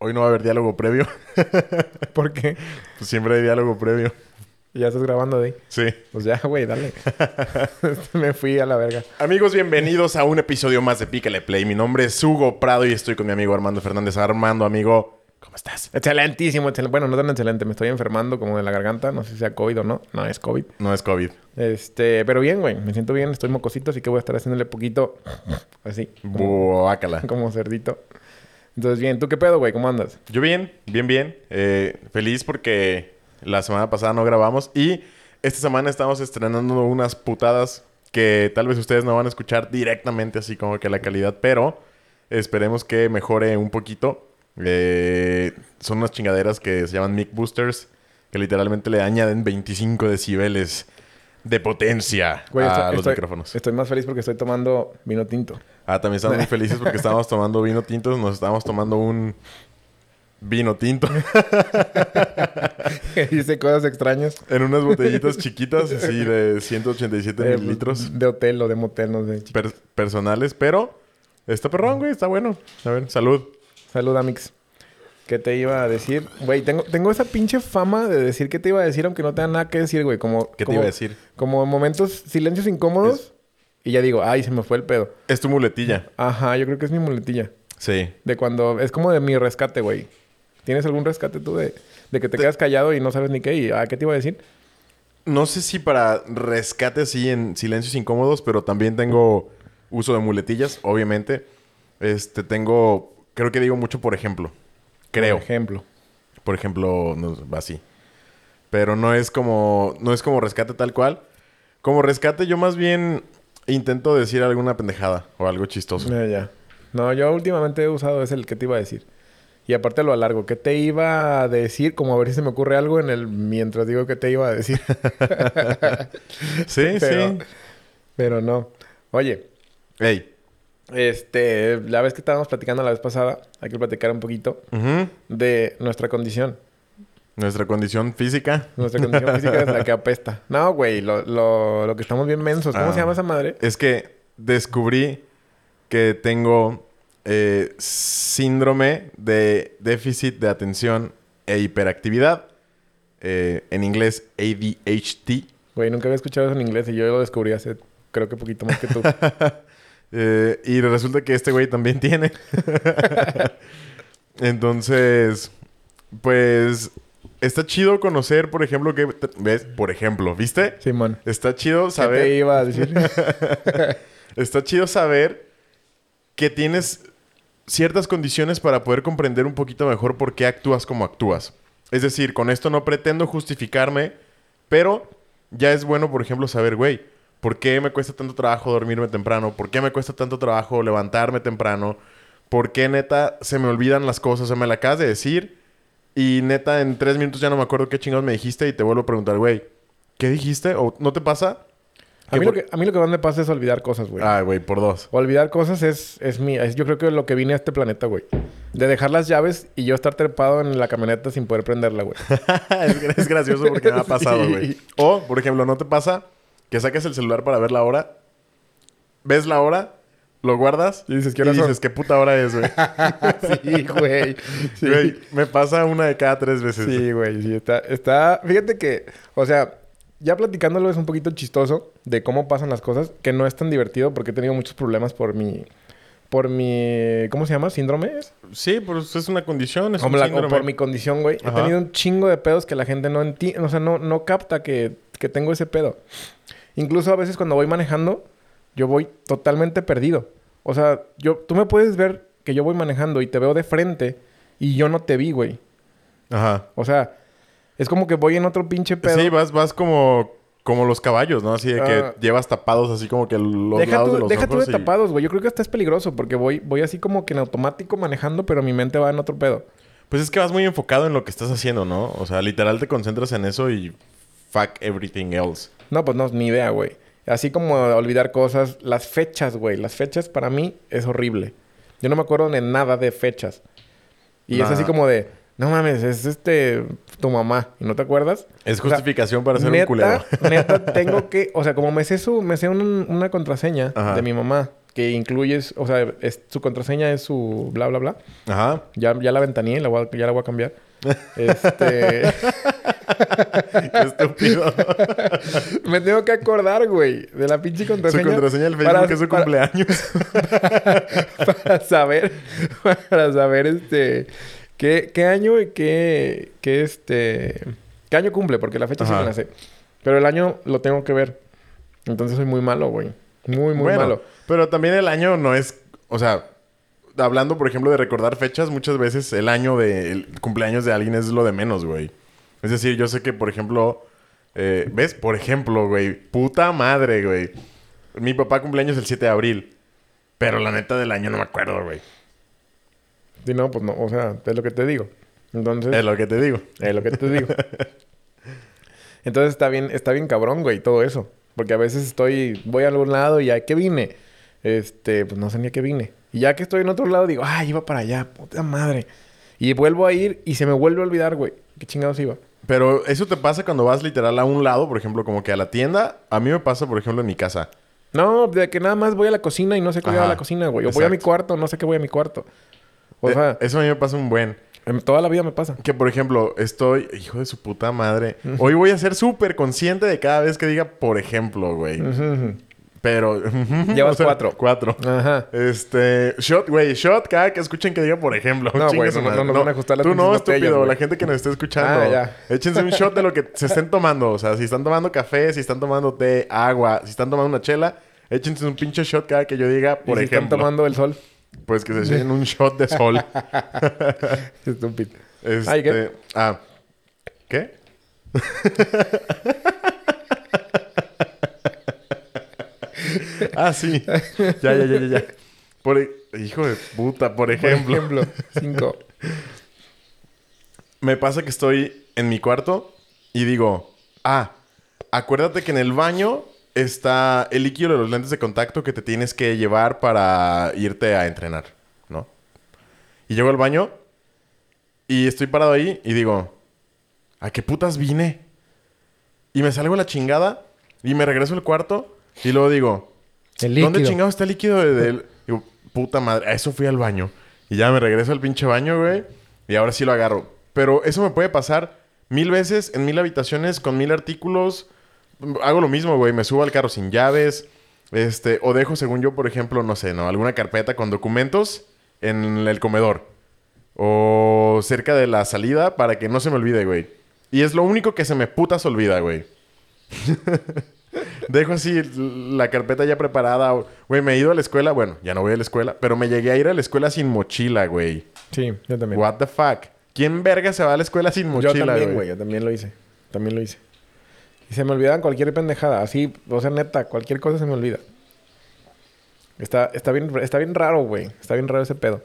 Hoy no va a haber diálogo previo. ¿Por qué? Pues siempre hay diálogo previo. Ya estás grabando de ahí. Sí. Pues ya, güey, dale. Me fui a la verga. Amigos, bienvenidos a un episodio más de Pícale Play. Mi nombre es Hugo Prado y estoy con mi amigo Armando Fernández. Armando, amigo, ¿cómo estás? Excelentísimo, excelente. Bueno, no tan excelente. Me estoy enfermando como de la garganta. No sé si sea COVID o no. No, es COVID. No es COVID. Este, pero bien, güey. Me siento bien. Estoy mocosito, así que voy a estar haciéndole poquito así. Como, Guácala. como cerdito. Entonces, bien. ¿Tú qué pedo, güey? ¿Cómo andas? Yo bien, bien, bien. Eh, feliz porque la semana pasada no grabamos y esta semana estamos estrenando unas putadas que tal vez ustedes no van a escuchar directamente así como que la calidad, pero esperemos que mejore un poquito. Eh, son unas chingaderas que se llaman mic boosters que literalmente le añaden 25 decibeles de potencia Güey, a estoy- los estoy- micrófonos. Estoy más feliz porque estoy tomando vino tinto. Ah, también estamos muy felices porque estábamos tomando vino tinto. Nos estábamos tomando un vino tinto Dice cosas extrañas. en unas botellitas chiquitas, así de 187 Eh, mililitros De hotel o de motel, no sé. per- personales. Pero está perrón, güey, está bueno. A ver, salud. Salud, Amix. ¿Qué te iba a decir? Güey, tengo, tengo esa pinche fama de decir qué te iba a decir aunque no tenga nada que decir, güey. Como, ¿Qué te iba a decir? Como en momentos, silencios incómodos. Y ya digo, ay, se me fue el pedo. Es tu muletilla. Ajá, yo creo que es mi muletilla. Sí. De cuando... Es como de mi rescate, güey. ¿Tienes algún rescate tú de, de que te quedas callado y no sabes ni qué? Y, ah, ¿qué te iba a decir? No sé si para rescate así en silencios incómodos, pero también tengo uso de muletillas, obviamente. Este, tengo... Creo que digo mucho por ejemplo. Creo. Por ejemplo. Por ejemplo, no, así. Pero no es como. No es como rescate tal cual. Como rescate, yo más bien intento decir alguna pendejada o algo chistoso. Ya, ya. No, yo últimamente he usado ese el que te iba a decir. Y aparte lo alargo. ¿Qué te iba a decir? Como a ver si se me ocurre algo en el... Mientras digo que te iba a decir. Sí, Pero- sí. Pero no. Oye, Ey. este... La vez que estábamos platicando la vez pasada, hay que platicar un poquito de nuestra condición. Nuestra condición física. Nuestra condición física es la que apesta. No, güey. Lo, lo, lo que estamos bien mensos. ¿Cómo Ah. se llama esa madre? Es que descubrí que tengo eh, síndrome de déficit de atención e hiperactividad. Eh, en inglés, ADHD. Güey, nunca había escuchado eso en inglés y yo lo descubrí hace... Creo que poquito más que tú. Eh, y resulta que este güey también tiene. Entonces, pues está chido conocer, por ejemplo, que ves, por ejemplo, ¿viste? Simón. Está chido ¿Qué te saber, iba a decir? está chido saber que tienes ciertas condiciones para poder comprender un poquito mejor por qué actúas como actúas. Es decir, con esto no pretendo justificarme, pero ya es bueno, por ejemplo, saber, güey, ¿por qué me cuesta tanto trabajo dormirme temprano? ¿Por qué me cuesta tanto trabajo levantarme temprano? ¿Por qué neta se me olvidan las cosas? Se me la acabas de decir y neta en tres minutos ya no me acuerdo qué chingados me dijiste y te vuelvo a preguntar, güey, ¿qué dijiste? ¿O no te pasa? A mí, Que lo por- que, a mí lo que más me pasa es olvidar cosas, güey. Ay, güey, por dos. Olvidar cosas es, es mi... Es, yo creo que lo que vine a este planeta, güey. De dejar las llaves y yo estar trepado en la camioneta sin poder prenderla, güey. es, es gracioso porque me ha pasado, Sí. güey. O, por ejemplo, ¿no te pasa que saques el celular para ver la hora? ¿Ves la hora? ¿Lo guardas? Y dices, ¿qué y horas son? dices, ¿qué puta hora es, güey? sí, güey. Sí. Güey, me pasa una de cada tres veces. Sí, güey. Sí, está, está... Fíjate que... O sea, ya platicándolo es un poquito chistoso de cómo pasan las cosas. Que no es tan divertido porque he tenido muchos problemas por mi... Por mi... ¿Cómo se llama? ¿Síndrome? es? Sí, pues es una condición, es un la- o síndrome. por mi condición, güey. He tenido un chingo de pedos que la gente no entiende. O sea, no, no capta que, que tengo ese pedo. Incluso a veces cuando voy manejando, yo voy totalmente perdido. O sea, yo, tú me puedes ver que yo voy manejando y te veo de frente y yo no te vi, güey. Ajá. O sea, es como que voy en otro pinche pedo. Sí, vas, vas como, como los caballos, ¿no? Así de que Ah. llevas tapados así como que los deja lados tú, de los deja tú de y- tapados, güey. Yo creo que hasta es peligroso porque voy, voy así como que en automático manejando, pero mi mente va en otro pedo. Pues es que vas muy enfocado en lo que estás haciendo, ¿no? O sea, literal te concentras en eso y fuck everything else. No, pues no, ni idea, güey. Así como olvidar cosas. Las fechas, güey. Las fechas para mí es horrible. Yo no me acuerdo de nada de fechas. Y es así como de... No mames, es este... Tu mamá. ¿Y no te acuerdas? Es O sea, justificación para ser neta, un culero. neta, tengo que... O sea, como me sé su... Me sé un- una contraseña Ajá. de mi mamá. que incluyes, o sea, es- su contraseña es su bla, bla, bla. Aja. Ya, ya la ventaneé, la voy a- ya la voy a cambiar. Este... Qué estúpido. me tengo que acordar, güey, de la pinche Su contraseña. contraseña del para- Facebook es su para- cumpleaños. para saber, para saber este qué, qué año y qué, qué este qué año cumple, porque la fecha sí Ajá. me la sé. Pero el año lo tengo que ver. Entonces soy muy malo, güey. Muy, muy bueno, malo. pero también el año no es... O sea, hablando, por ejemplo, de recordar fechas, muchas veces el año del cumpleaños de alguien es lo de menos, güey. Es decir, yo sé que, por ejemplo... eh, ¿Ves? Por ejemplo, güey. Puta madre, güey. Mi papá cumpleaños el 7 de abril. Pero la neta del año no me acuerdo, güey. Si no, pues no, o sea, es lo que te digo. Entonces, Es lo que te digo. es lo que te digo. Entonces está bien, está bien cabrón, güey, todo eso. Porque a veces estoy, voy a algún lado y ya que vine, este, pues no sé ni a qué vine. Y ya que estoy en otro lado, digo, ay, iba para allá, puta madre. Y vuelvo a ir y se me vuelve a olvidar, güey. ¿Qué chingados iba? Pero eso te pasa cuando vas literal a un lado, por ejemplo, como que a la tienda. A mí me pasa, por ejemplo, en mi casa. No, de que nada más voy a la cocina y no sé qué voy a la cocina, güey. O voy a mi cuarto, no sé qué voy a mi cuarto. O Eh, sea, eso a mí me pasa un buen. en toda la vida me pasa. Que, por ejemplo, estoy... Hijo de su puta madre. Hoy voy a ser súper consciente de cada vez que diga, por ejemplo, güey. Pero... Llevas cuatro. Cuatro. Ajá. Este... Shot, güey. Shot cada que escuchen que diga, por ejemplo. No, güey, no- no nos van a ajustar las Tú no, estúpido. La gente que nos esté escuchando. Ah, ya. Échense un shot de lo que se estén tomando. O sea, si están tomando café, si están tomando té, agua, si están tomando una chela... Échense un pinche shot cada que yo diga, por y si ejemplo. están tomando el sol. Pues que se echen un shot de sol. Estúpido. Este... Ay, ¿qué? Ah. ¿Qué? Ah, sí. Ya, ya, ya, ya, ya. Por... e- Hijo de puta, por Por ejemplo. ejemplo, cinco. Me pasa que estoy en mi cuarto y digo, ah, acuérdate que en el baño está el líquido de los lentes de contacto que te tienes que llevar para irte a entrenar, ¿no? Y llego al baño y estoy parado ahí y digo, ¿a qué putas vine? Y me salgo a la chingada y me regreso al cuarto y luego digo, El ¿dónde chingado está el líquido de- del...? Digo, puta madre, a eso fui al baño. Y ya me regreso al pinche baño, güey. Y ahora sí lo agarro. Pero eso me puede pasar mil veces en mil habitaciones con mil artículos. Hago lo mismo, güey. Me subo al carro sin llaves. Este, o dejo, según yo, por ejemplo, no sé, ¿no? Alguna carpeta con documentos en el comedor. O cerca de la salida para que no se me olvide, güey. Y es lo único que se me putas olvida, güey. Dejo así la carpeta ya preparada. Güey, me he ido a la escuela. Bueno, ya no voy a la escuela. Pero me llegué a ir a la escuela sin mochila, güey. Sí, yo también. What the fuck? ¿Quién verga se va a la escuela sin mochila, yo también, güey? güey. Yo también lo hice. También lo hice. Y se me olvidaban cualquier pendejada. Así, o sea, neta, cualquier cosa se me olvida. Está, está, bien, está bien raro, güey. Está bien raro ese pedo.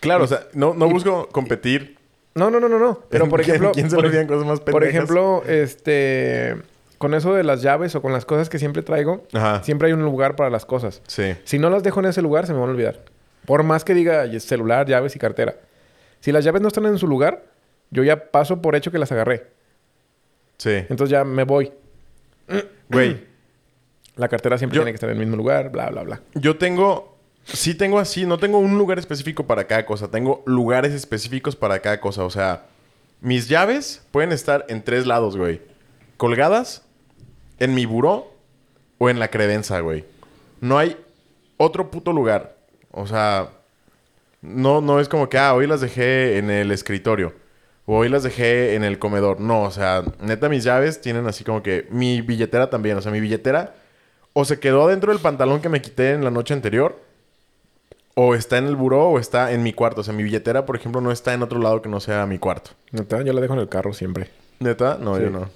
Claro, o sea, no, no busco competir. No, no, no, no, no. Pero por ejemplo. ¿Quién se por, olvidan cosas más pendejas? por ejemplo, este. Con eso de las llaves o con las cosas que siempre traigo, Ajá. siempre hay un lugar para las cosas. Sí. Si no las dejo en ese lugar, se me van a olvidar. Por más que diga celular, llaves y cartera. Si las llaves no están en su lugar, yo ya paso por hecho que las agarré. Sí. Entonces ya me voy. Güey, La cartera siempre Yo- tiene que estar en el mismo lugar, bla, bla, bla. yo tengo... Sí tengo así. No tengo un lugar específico para cada cosa. Tengo lugares específicos para cada cosa. O sea, mis llaves pueden estar en tres lados, güey. Colgadas, en mi buró o en la credenza, güey. No hay otro puto lugar. O sea, no, no es como que, ah, hoy las dejé en el escritorio. O hoy las dejé en el comedor. No, o sea, neta, mis llaves tienen así como que mi billetera también. O sea, mi billetera o se quedó dentro del pantalón que me quité en la noche anterior. O está en el buró o está en mi cuarto. O sea, mi billetera, por ejemplo, no está en otro lado que no sea mi cuarto. Neta, yo la dejo en el carro siempre. ¿Neta? No, Sí. yo no.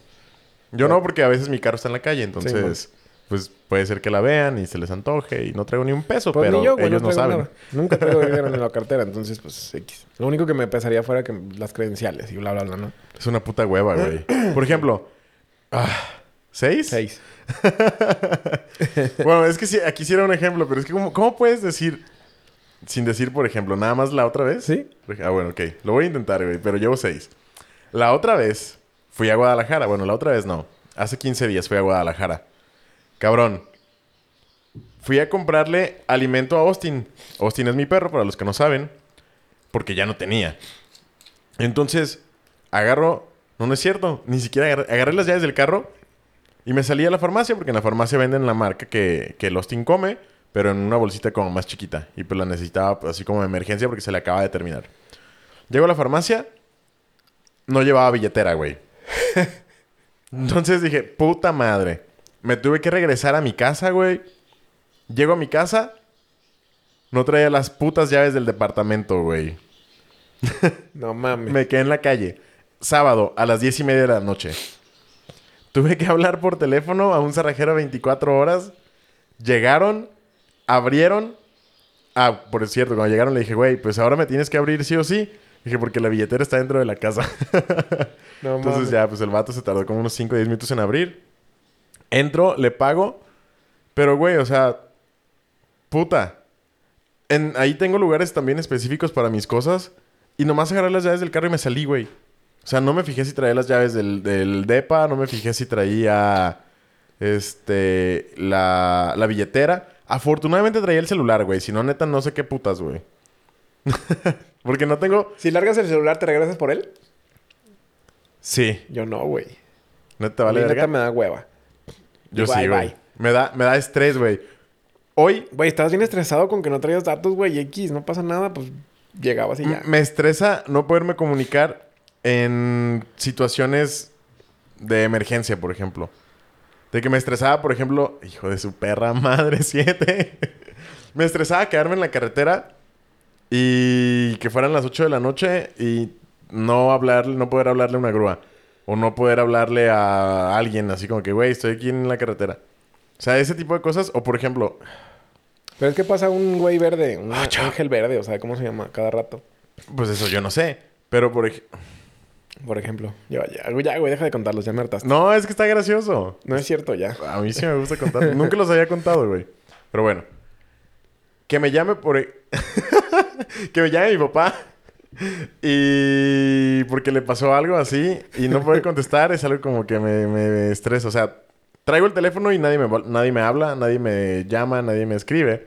Yo no, porque a veces mi carro está en la calle. Entonces, pues puede ser que la vean y se les antoje. Y no traigo ni un peso, Pues pero yo, güey, ellos no, saben. nada. Nunca traigo dinero en la cartera, entonces, pues, X. Lo único que me pesaría fuera que las credenciales y bla, bla, bla, ¿no? Es una puta hueva, güey. Por ejemplo, ah, ¿seis? Seis. Bueno, es que sí, aquí sí era un ejemplo, pero es que ¿cómo, cómo puedes decir, sin decir, por ejemplo, nada más la otra vez? ¿Sí? Ah, bueno, ok. Lo voy a intentar, güey, pero llevo seis. La otra vez fui a Guadalajara. Bueno, la otra vez no. Hace 15 días fui a Guadalajara. Cabrón. fui a comprarle alimento a Austin. Austin es mi perro, para los que no saben, porque ya no tenía. Entonces, agarro, no, no es cierto, ni siquiera agarré, las llaves del carro y me salí a la farmacia, porque en la farmacia venden la marca que, que el Austin come, pero en una bolsita como más chiquita. Y pues la necesitaba así como de emergencia porque se le acaba de terminar. Llego a la farmacia, no llevaba billetera, güey. Entonces dije, puta madre. Me tuve que regresar a mi casa, güey. Llego a mi casa, no traía las putas llaves del departamento, güey. No mames. Me quedé en la calle. Sábado, a las diez y media de la noche. Tuve que hablar por teléfono a un cerrajero 24 horas. Llegaron, abrieron. Ah, por cierto, cuando llegaron le dije, güey, pues ahora me tienes que abrir sí o sí. Dije, porque la billetera está dentro de la casa. No Entonces ya, pues el vato se tardó como unos 5 o 10 minutos en abrir. Entro, le pago. Pero, güey, o sea... Puta. En, ahí tengo lugares también específicos para mis cosas. Y nomás agarré las llaves del carro y me salí, güey. O sea, no me fijé si traía las llaves del, del DEPA. No me fijé si traía... Este... La, la billetera. Afortunadamente traía el celular, güey. Si no, neta, no sé qué putas, güey. Porque no tengo... Si largas el celular, ¿te regresas por él? Sí. Yo no, güey. Neta, A vale mí neta me da hueva. Yo Bye, sí, güey. bye. Me da, me da estrés, güey. Hoy Güey, estabas bien estresado con que no traías datos, güey. X, no pasa nada, pues llegabas y ya. me estresa no poderme comunicar en situaciones de emergencia, por ejemplo. De que me estresaba, por ejemplo, hijo de su perra madre 7. me estresaba quedarme en la carretera y que fueran las 8 de la noche y no hablar, no poder hablarle a una grúa. O no poder hablarle a alguien así como que, güey, estoy aquí en la carretera. O sea, ese tipo de cosas. O por ejemplo, Pero es que pasa un güey verde, un chao. ángel verde, o sea, ¿cómo se llama? Cada rato. pues eso yo no sé. Pero por ejemplo... Por ejemplo. Ya, ya, güey, deja de contarlos, ya me hartaste. No, es que está gracioso. No es cierto, ya. A mí sí me gusta contar. Nunca los había contado, güey. Pero bueno. Que me llame por... e- que me llame mi papá. Y... Porque le pasó algo así. Y no poder contestar es algo como que me, me estresa. O sea, traigo el teléfono y nadie me, nadie me habla, nadie me llama, nadie me escribe.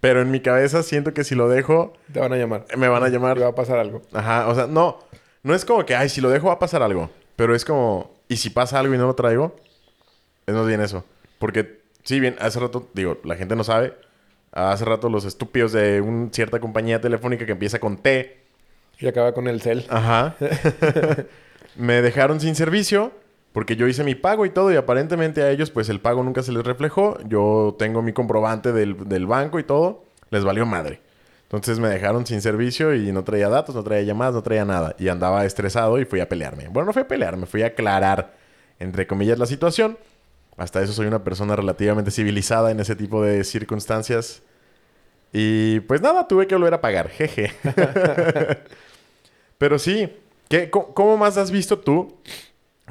Pero en mi cabeza siento que si lo dejo, Te van a llamar. me van a llamar. va a pasar algo. Ajá, o sea, no. No es como que, ay, si lo dejo va a pasar algo. Pero es como, ¿y si pasa algo y no lo traigo? Es más bien eso. Porque, sí, bien, hace rato, digo, la gente no sabe. Hace rato los estúpidos de una cierta compañía telefónica que empieza con T. Y acaba con el cel. Ajá. me dejaron sin servicio porque yo hice mi pago y todo y aparentemente a ellos pues el pago nunca se les reflejó. Yo tengo mi comprobante del, del banco y todo. Les valió madre. Entonces me dejaron sin servicio y no traía datos, no traía llamadas, no traía nada. Y andaba estresado y fui a pelearme. Bueno, no fui a pelearme, fui a aclarar, entre comillas, la situación. Hasta eso soy una persona relativamente civilizada en ese tipo de circunstancias. Y pues nada, tuve que volver a pagar. Jeje. Pero sí, ¿qué, cómo, más has visto tú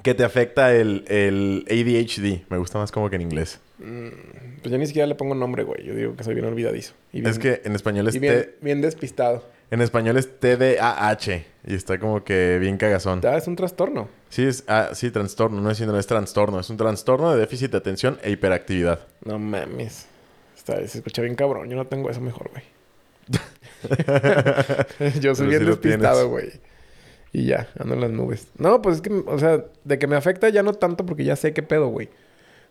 que te afecta el, el ADHD? Me gusta más como que en inglés. Pues yo ni siquiera le pongo nombre, güey. Yo digo que soy bien olvidadizo. Y bien, es que en español es y bien, T- bien despistado. en español es TDAH y está como que bien cagazón. Ah, es un trastorno. Sí, es ah, sí, trastorno, no es síndrome, es trastorno, es un trastorno de déficit de atención e hiperactividad. No mames. Está, se escucha bien cabrón. Yo no tengo eso mejor, güey. Yo soy Pero bien lo despistado, güey. Y ya, ando en las nubes. No, pues es que, o sea, de que me afecta ya no tanto porque ya sé qué pedo, güey.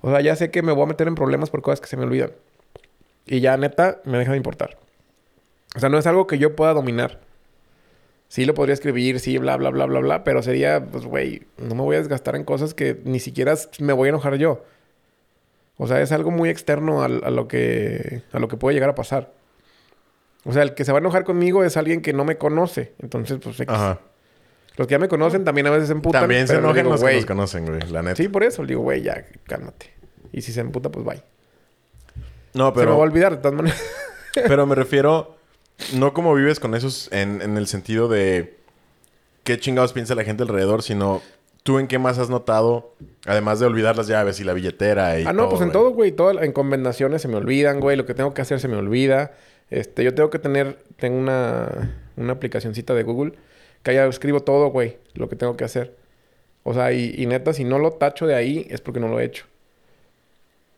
O sea, ya sé que me voy a meter en problemas por cosas que se me olvidan. Y ya, neta, me deja de importar. O sea, no es algo que yo pueda dominar. Sí lo podría escribir, sí, bla, bla, bla, bla, bla. Pero sería, pues, güey, no me voy a desgastar en cosas que ni siquiera me voy a enojar yo. O sea, es algo muy externo a, lo que a lo que puede llegar a pasar. O sea, el que se va a enojar conmigo es alguien que no me conoce. Entonces, pues, X. Ajá. los que ya me conocen también a veces se emputan. También se pero enojan digo, los que nos conocen, güey, la neta. Sí, por eso. Le digo, güey, ya, cálmate. Y si se emputa, pues bye. No, Se me va a pero, olvidar, de todas maneras. pero me refiero no como vives con esos en, en el sentido de qué chingados piensa la gente alrededor, sino tú en qué más has notado, además de olvidar las llaves y la billetera y ah, no, pues en güey. todo, güey. Todo, en convenciones se me olvidan, güey. Lo que tengo que hacer se me olvida. Este, yo tengo que tener... Tengo una, una aplicacioncita de Google que allá escribo todo, güey. Lo que tengo que hacer. O sea, y, y neta, si no lo tacho de ahí es porque no lo he hecho.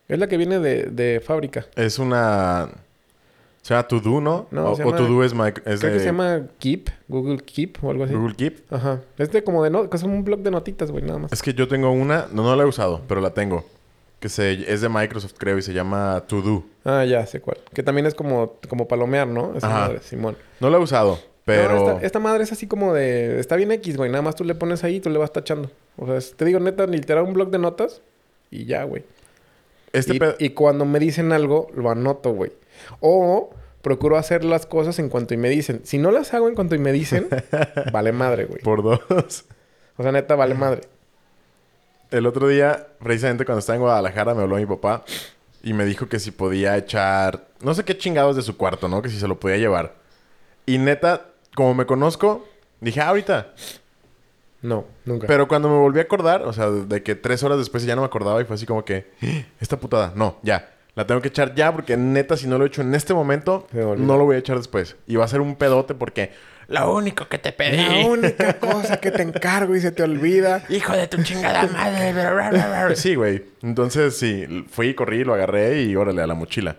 Es la que viene de, de fábrica. Es una... Se llama To ¿no? No, o, o llama- To Do es, mic- es Creo de que se llama Keep, Google Keep o algo así. Google Keep. Ajá. Es de como de no, que es un blog de notitas, güey, nada más. Es que yo tengo una... No, no la he usado, pero la tengo. Que se, es de Microsoft, creo, y se llama To Do. Ah, ya sé cuál. Que también es como, como palomear, ¿no? Esa Ajá. madre, Simón. No la he usado, pero... No, esta, esta madre es así como de... Está bien X, güey. Nada más tú le pones ahí y tú le vas tachando. O sea, es- te digo, neta, literal un blog de notas y ya, güey. Este y, pedo... y cuando me dicen algo, lo anoto, güey. O procuro hacer las cosas en cuanto y me dicen. Si no las hago en cuanto y me dicen, vale madre, güey. Por dos. O sea, neta, vale madre. El otro día, precisamente cuando estaba en Guadalajara, me habló mi papá y me dijo que si podía echar, no sé qué chingados de su cuarto, ¿no? Que si se lo podía llevar. Y neta, como me conozco, dije, ah, ahorita. No, nunca. Pero cuando me volví a acordar, o sea, de que tres horas después ya no me acordaba y fue así como que, "Ah, esta putada, no, ya. La tengo que echar ya porque neta, si no lo he hecho en este momento, no lo voy a echar después. Y va a ser un pedote porque lo único que te pedí. La única cosa que te encargo y se te olvida. Hijo de tu chingada madre. sí, güey. Entonces, sí, fui, corrí, lo agarré y órale a la mochila.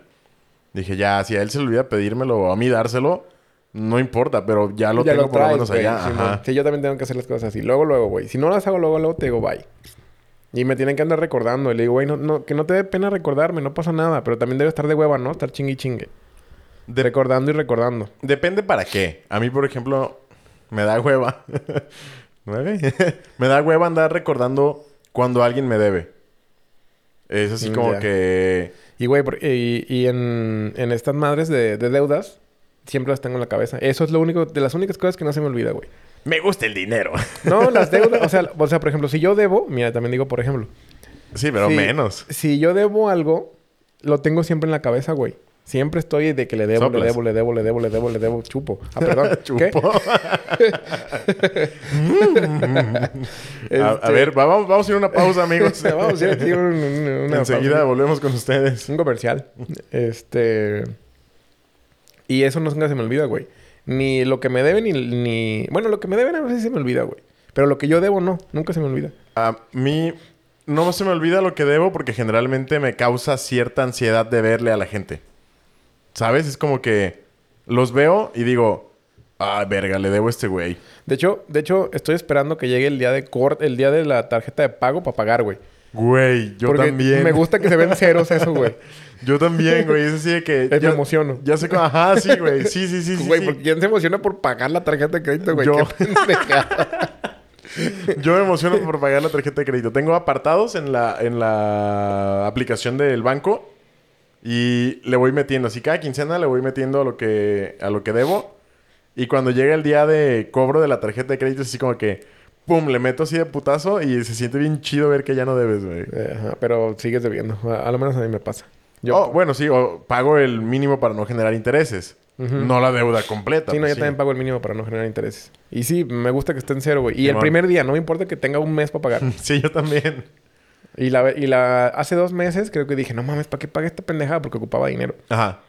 Dije, ya, si a él se le olvida pedírmelo o a mí dárselo, no importa, pero ya lo ya tengo lo por lo menos allá. Ajá. Sí, yo también tengo que hacer las cosas así. Luego, luego, güey. Si no las hago luego, luego te digo bye. Y me tienen que andar recordando. Y le digo, güey, no, no, que no te dé pena recordarme, no pasa nada. Pero también debe estar de hueva, ¿no? Estar chingue y chingue. De- recordando y recordando. Depende para qué. A mí, por ejemplo, me da hueva. Me da hueva andar recordando cuando alguien me debe. Es así Mm, como que... Y, güey, y, y en, en estas madres de, de deudas, siempre las tengo en la cabeza. Eso es lo único, de las únicas cosas que no se me olvida, güey. Me gusta el dinero. No, las deudas, o sea, o sea, por ejemplo, si yo debo, mira, también digo, por ejemplo, sí, pero menos. si yo debo algo, lo tengo siempre en la cabeza, güey. Siempre estoy de que le debo, Soplas. le debo, le debo, le debo, le debo, le debo, chupo. Ah, perdón. Chupo. a, a Este- ver, va- vamos, vamos a ir a una pausa, amigos. Vamos a hacer aquí un- un- una Enseguida pausa. volvemos con ustedes. Un comercial. Este. Y eso no nunca se me olvida, güey. Ni lo que me deben, ni, ni. Bueno, lo que me deben a veces se me olvida, güey. Pero lo que yo debo, no. Nunca se me olvida. A mí no se me olvida lo que debo porque generalmente me causa cierta ansiedad de verle a la gente. ¿Sabes? Es como que los veo y digo, ah, verga, le debo a este güey. De hecho, de hecho, estoy esperando que llegue el día de cort, el día de la tarjeta de pago para pagar, güey. Güey, yo Porque también. me gusta que se ven ceros eso, güey. Yo también, güey. Es así de que. me ya- emociono. Ya sé cómo. Ajá, sí, güey. Sí, sí, sí. sí, Güey, sí. porque ¿quién se emociona por pagar la tarjeta de crédito, güey? Yo. Qué. Yo me emociono por pagar la tarjeta de crédito. Tengo apartados en la, en la aplicación del banco y le voy metiendo. Así cada quincena le voy metiendo a lo que, a lo que debo. Y cuando llega el día de cobro de la tarjeta de crédito, es así como que, pum, le meto así de putazo y se siente bien chido ver que ya no debes, güey. Ajá, pero sigues debiendo. A, a lo menos a mí me pasa. Yo, Oh, bueno, sí, o pago el mínimo para no generar intereses. No la deuda completa. Sí, no, pues yo también pago el mínimo para no generar intereses. Y sí, me gusta que esté en cero, güey. Y el primer día, no me importa que tenga un mes para pagar. Sí, yo también. y la y la hace dos meses creo que dije, no mames, ¿para qué pague esta pendejada? Porque ocupaba dinero. Ajá.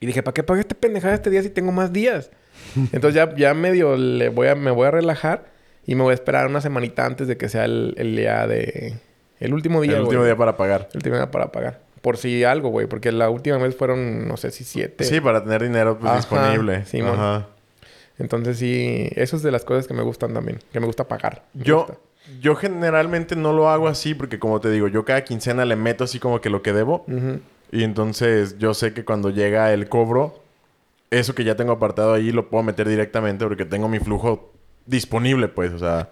Y dije, ¿para qué pague esta pendejada este día si tengo más días? Entonces ya, ya medio le voy a, me voy a relajar y me voy a esperar una semanita antes de que sea el, el día de... El último día, el último güey. día para pagar. El último día para pagar. Por si algo, güey. Porque la última vez fueron, no sé si siete. Sí, para tener dinero pues, Ajá, disponible. Simón. Ajá. Entonces sí, eso es de las cosas que me gustan también. Que me gusta pagar. Me Yo, gusta. yo generalmente no lo hago así porque como te digo, yo cada quincena le meto así como que lo que debo. Y entonces yo sé que cuando llega el cobro, eso que ya tengo apartado ahí lo puedo meter directamente porque tengo mi flujo disponible, pues. O sea,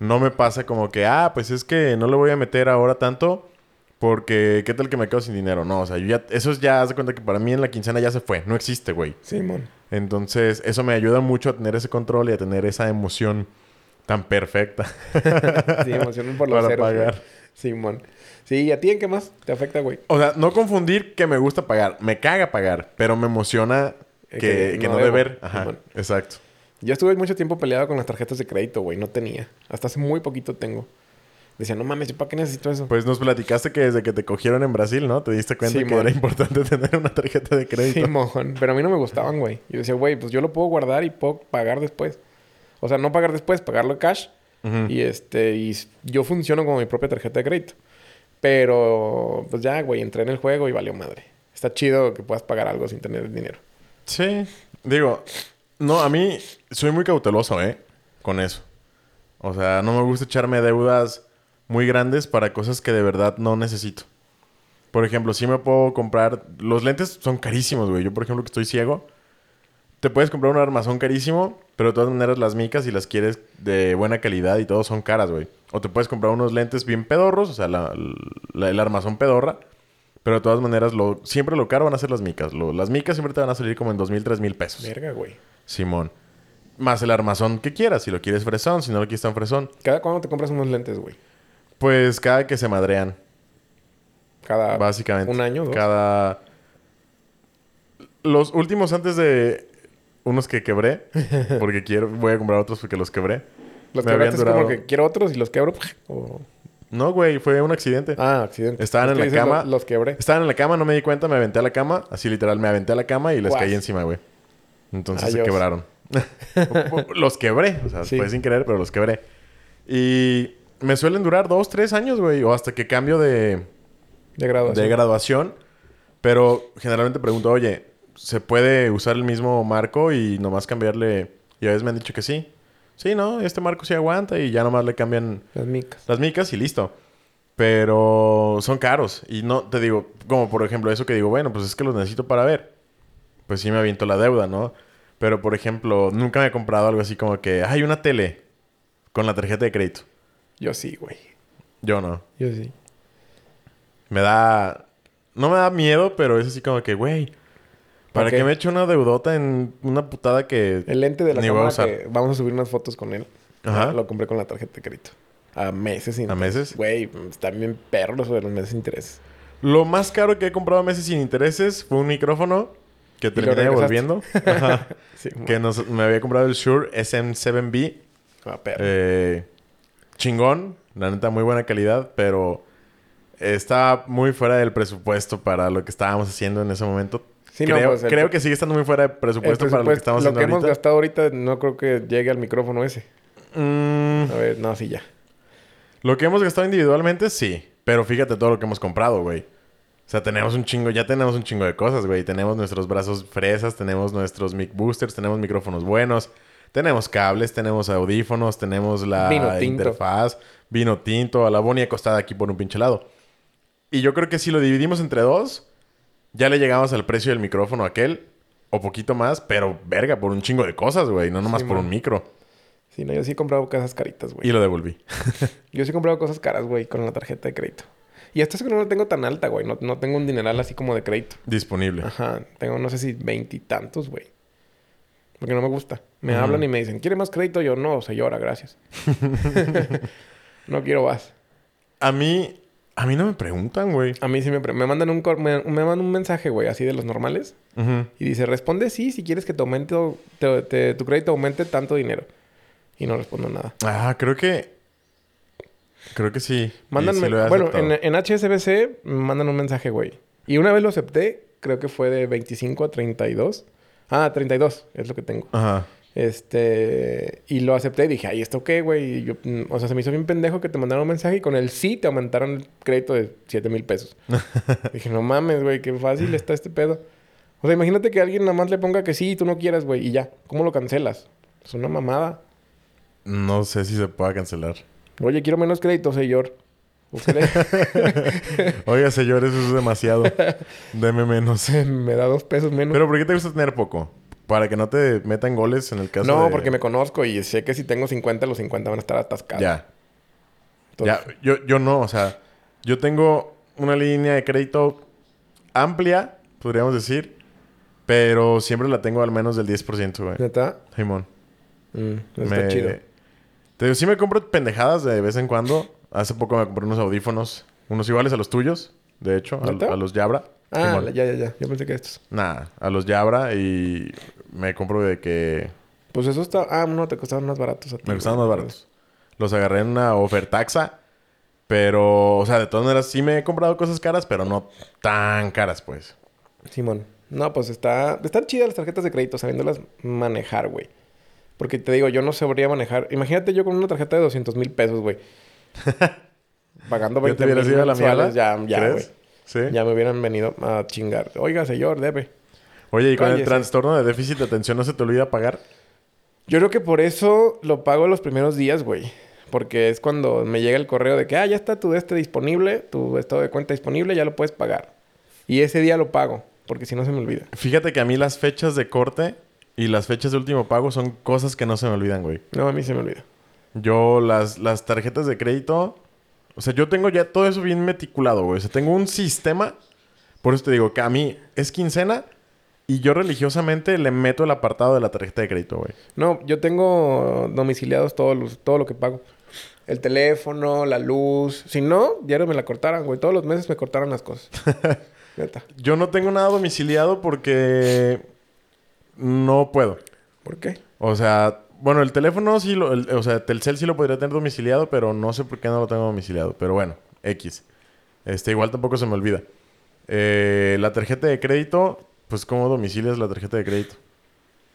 no me pasa como que, ah, pues es que no le voy a meter ahora tanto porque qué tal que me quedo sin dinero. No, o sea, yo ya, eso es ya, haz de cuenta que para mí en la quincena ya se fue, no existe, güey. Simón. Entonces, eso me ayuda mucho a tener ese control y a tener esa emoción tan perfecta Sí, emociono por los para ceros, pagar. Simón. Sí, ¿y a ti en qué más te afecta, güey? O sea, no confundir que me gusta pagar. Me caga pagar, pero me emociona Eh, que, que que no no, deber. Ajá, Simón. exacto. Yo estuve mucho tiempo peleado con las tarjetas de crédito, güey. No tenía. Hasta hace muy poquito tengo. Decía, no mames, ¿yo para qué necesito eso? Pues nos platicaste que desde que te cogieron en Brasil, ¿no? Te diste cuenta Sí, que mon. era importante tener una tarjeta de crédito. Simón. Pero a mí no me gustaban, güey. Yo decía, güey, pues yo lo puedo guardar y puedo pagar después. O sea, no pagar después, pagarlo cash. Ujú. Y este, y yo funciono como mi propia tarjeta de crédito. Pero, pues ya, güey, entré en el juego y valió madre. Está chido que puedas pagar algo sin tener dinero. Sí. Digo, no, a mí soy muy cauteloso, ¿eh? Con eso. O sea, no me gusta echarme deudas muy grandes para cosas que de verdad no necesito. Por ejemplo, si me puedo comprar... Los lentes son carísimos, güey. Yo, por ejemplo, que estoy ciego, te puedes comprar un armazón carísimo, pero de todas maneras las micas, si las quieres de buena calidad y todo, son caras, güey. O te puedes comprar unos lentes bien pedorros, o sea, la- la- el armazón pedorra. Pero de todas maneras, lo, siempre lo caro van a ser las micas. Lo- las micas siempre te van a salir como en dos mil, tres mil pesos. Verga, güey. Simón. Más el armazón que quieras. Si lo quieres fresón, si no lo quieres tan fresón. ¿Cada cuándo te compras unos lentes, güey? Pues cada que se madrean, Cada básicamente. un año, dos. Cada... Los últimos antes de unos que quebré. Porque quiero... Voy a comprar otros porque los quebré. Los me quebraste es como durado- que quiero otros y los quebro. o- No, güey. Fue un accidente. Ah, accidente. Estaban Es en que la cama. Los, los quebré. Estaban en la cama, no me di cuenta, me aventé a la cama. Así literal, me aventé a la cama y les caí encima, güey. Entonces se quebraron. los quebré. O sea, Sí. fue sin querer, pero los quebré. Y me suelen durar dos, tres años, güey. O hasta que cambio de, De graduación. de graduación. Pero generalmente pregunto, oye, ¿se puede usar el mismo marco y nomás cambiarle? Y a veces me han dicho que sí. Sí, no, este marco sí aguanta y ya nomás le cambian Las micas. las micas y listo. Pero son caros. Y no, te digo, como por ejemplo eso que digo, bueno, pues es que los necesito para ver. Pues sí me aviento la deuda, ¿no? Pero por ejemplo, nunca me he comprado algo así como que hay una tele con la tarjeta de crédito. Yo sí, güey. Yo no. Yo sí. Me da... No me da miedo, pero es así como que, güey, ¿para ¿Para qué me echo una deudota en una putada que... El lente de la Ni voy a usar. que vamos a subir unas fotos con él. Ajá. Lo compré con la tarjeta de crédito. A meses sin ¿A meses? Güey, están bien perros sobre los meses de intereses. Lo más caro que he comprado a meses sin intereses fue un micrófono que terminé devolviendo. Ajá. Sí, que nos- me había comprado el Shure SM7B. Ah, perro. Eh, chingón, la neta, muy buena calidad, pero está muy fuera del presupuesto para lo que estábamos haciendo en ese momento. Sí, no, creo pues, el- creo que sigue estando muy fuera de presupuesto, para lo que estamos lo haciendo que hemos ahorita. gastado ahorita no creo que llegue al micrófono ese. Mm, A ver, no, sí, ya. lo que hemos gastado individualmente, sí. Pero fíjate todo lo que hemos comprado, güey. O sea, tenemos un chingo, ya tenemos un chingo de cosas, güey. Tenemos nuestros brazos fresas, tenemos nuestros mic boosters, tenemos micrófonos buenos, tenemos cables, tenemos audífonos, tenemos la Vino tinto. interfaz, vino tinto, a la Bonnie acostada aquí por un pinche lado. Y yo creo que si lo dividimos entre dos, ya le llegamos al precio del micrófono aquel, o poquito más, pero verga, por un chingo de cosas, güey, no nomás Sí, por man. un micro. Sí, no, yo sí he comprado cosas caritas, güey. Y lo devolví. Yo sí he comprado cosas caras, güey, con la tarjeta de crédito. Y esto es que no la tengo tan alta, güey. No, no tengo un dineral así como de crédito. Disponible. Ajá. Tengo, no sé si veintitantos, güey. Porque no me gusta. Me hablan y me dicen, ¿quiere más crédito? Yo, no, señora, gracias. no quiero más. A mí, a mí no me preguntan, güey. A mí sí me, me mandan un, me, me mandan un mensaje, güey, así de los normales. Y dice, responde sí si quieres que te aumente, te- te- tu crédito aumente tanto dinero. Y no respondo nada. Ah, creo que. Creo que sí. He bueno, en, en HSBC me mandan un mensaje, güey. Y una vez lo acepté, creo que fue de 25 a 32. Ah, 32 es lo que tengo. Ajá. Este, y lo acepté y dije, ay, ¿esto qué, güey? Y yo, mm, o sea, se me hizo bien pendejo que te mandaron un mensaje y con el sí te aumentaron el crédito de 7 mil pesos. dije, no mames, güey, qué fácil está este pedo. O sea, imagínate que alguien nada más le ponga que sí y tú no quieras, güey, y ya. ¿Cómo lo cancelas? Es una mamada. No sé si se pueda cancelar. Oye, quiero menos crédito, señor. ¿Usted Oiga, señor, eso es demasiado. Deme menos. me da dos pesos menos? Pero ¿por qué te gusta tener poco? Para que no te metan goles en el caso no, de... porque me conozco y sé que si tengo 50, los 50 van a estar atascados. Ya. Entonces, Ya. Yo, yo no, o sea... Yo tengo una línea de crédito amplia, podríamos decir. Pero siempre la tengo al menos del 10%, güey. ¿Neta? Simón. Mm, está Me- chido. Te digo, sí me compro pendejadas de vez en cuando. Hace poco me compré unos audífonos. Unos iguales a los tuyos, de hecho. A, a los Jabra. Ah, ya, ya, ya. Yo pensé que estos. Nah, a los Jabra y me compro de que Pues eso está... Ah, no, te costaron más baratos a ti. me costaban güey. más baratos. Los agarré en una ofertaxa. Pero, o sea, de todas maneras sí me he comprado cosas caras, pero no tan caras, pues. Simón. No, pues está... Están chidas las tarjetas de crédito, sabiéndolas manejar, güey. Porque te digo, yo no sabría manejar... Imagínate yo con una tarjeta de 200 mil pesos, güey. pagando ¿Ya 20 te hubieras mil ido a la mensuales, mierda? Ya, ya, güey. Ya me hubieran venido a chingar. Oiga, señor, debe. Oye, ¿y con el trastorno de déficit de atención no se te olvida pagar? Yo creo que por eso lo pago los primeros días, güey. Porque es cuando me llega el correo de que, ah, ya está tu este disponible, tu estado de cuenta disponible, ya lo puedes pagar. Y ese día lo pago, porque si no se me olvida. Fíjate que a mí las fechas de corte y las fechas de último pago son cosas que no se me olvidan, güey. No, a mí se me olvida. Yo las, las tarjetas de crédito... O sea, yo tengo ya todo eso bien meticulado, güey. O sea, tengo un sistema... Por eso te digo que a mí es quincena y yo religiosamente le meto el apartado de la tarjeta de crédito, güey. No, yo tengo domiciliados todo, los- todo lo que pago. El teléfono, la luz. Si no, diario me la cortaran, güey. Todos los meses me cortaran las cosas. Neta. Yo no tengo nada domiciliado porque no puedo. ¿Por qué? O sea, bueno, el teléfono sí lo, el- o sea, Telcel sí lo podría tener domiciliado, pero no sé por qué no lo tengo domiciliado. Pero bueno, X. Este, igual tampoco se me olvida. Eh, la tarjeta de crédito, pues ¿cómo domicilias la tarjeta de crédito?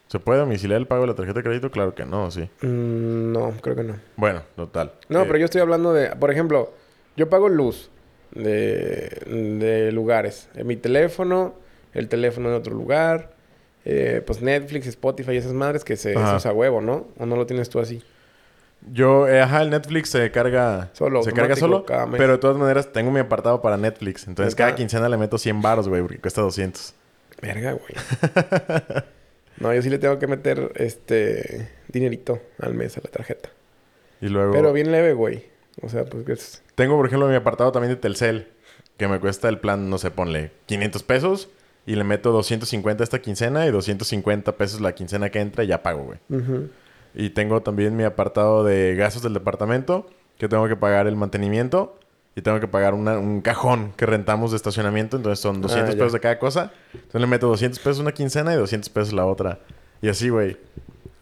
¿Se puede domiciliar el pago de la tarjeta de crédito? Claro que no, sí. Mm, no, creo que no. Bueno, total. No, Eh, pero yo estoy hablando de, por ejemplo, yo pago luz de, de lugares. En mi teléfono, el teléfono en otro lugar, eh, pues Netflix, Spotify y esas madres que se Ajá. eso es a huevo, ¿no? ¿O no lo tienes tú así? Yo, eh, ajá, el Netflix se carga Solo, se carga solo, cada mes. pero de todas maneras tengo mi apartado para Netflix. Entonces cada quincena le meto 100 baros, güey, porque cuesta 200. Verga, güey. no, yo sí le tengo que meter este dinerito al mes a la tarjeta. Y luego Pero bien leve, güey. O sea, pues que es... tengo, por ejemplo, mi apartado también de Telcel, que me cuesta el plan, no sé, ponle 500 pesos y le meto 250 esta quincena y 250 pesos la quincena que entra y ya pago, güey. Y tengo también mi apartado de gastos del departamento, que tengo que pagar el mantenimiento y tengo que pagar una- un cajón que rentamos de estacionamiento. Entonces son 200 Ah, pesos de cada cosa. Entonces le meto 200 pesos una quincena y 200 pesos la otra. Y así, güey.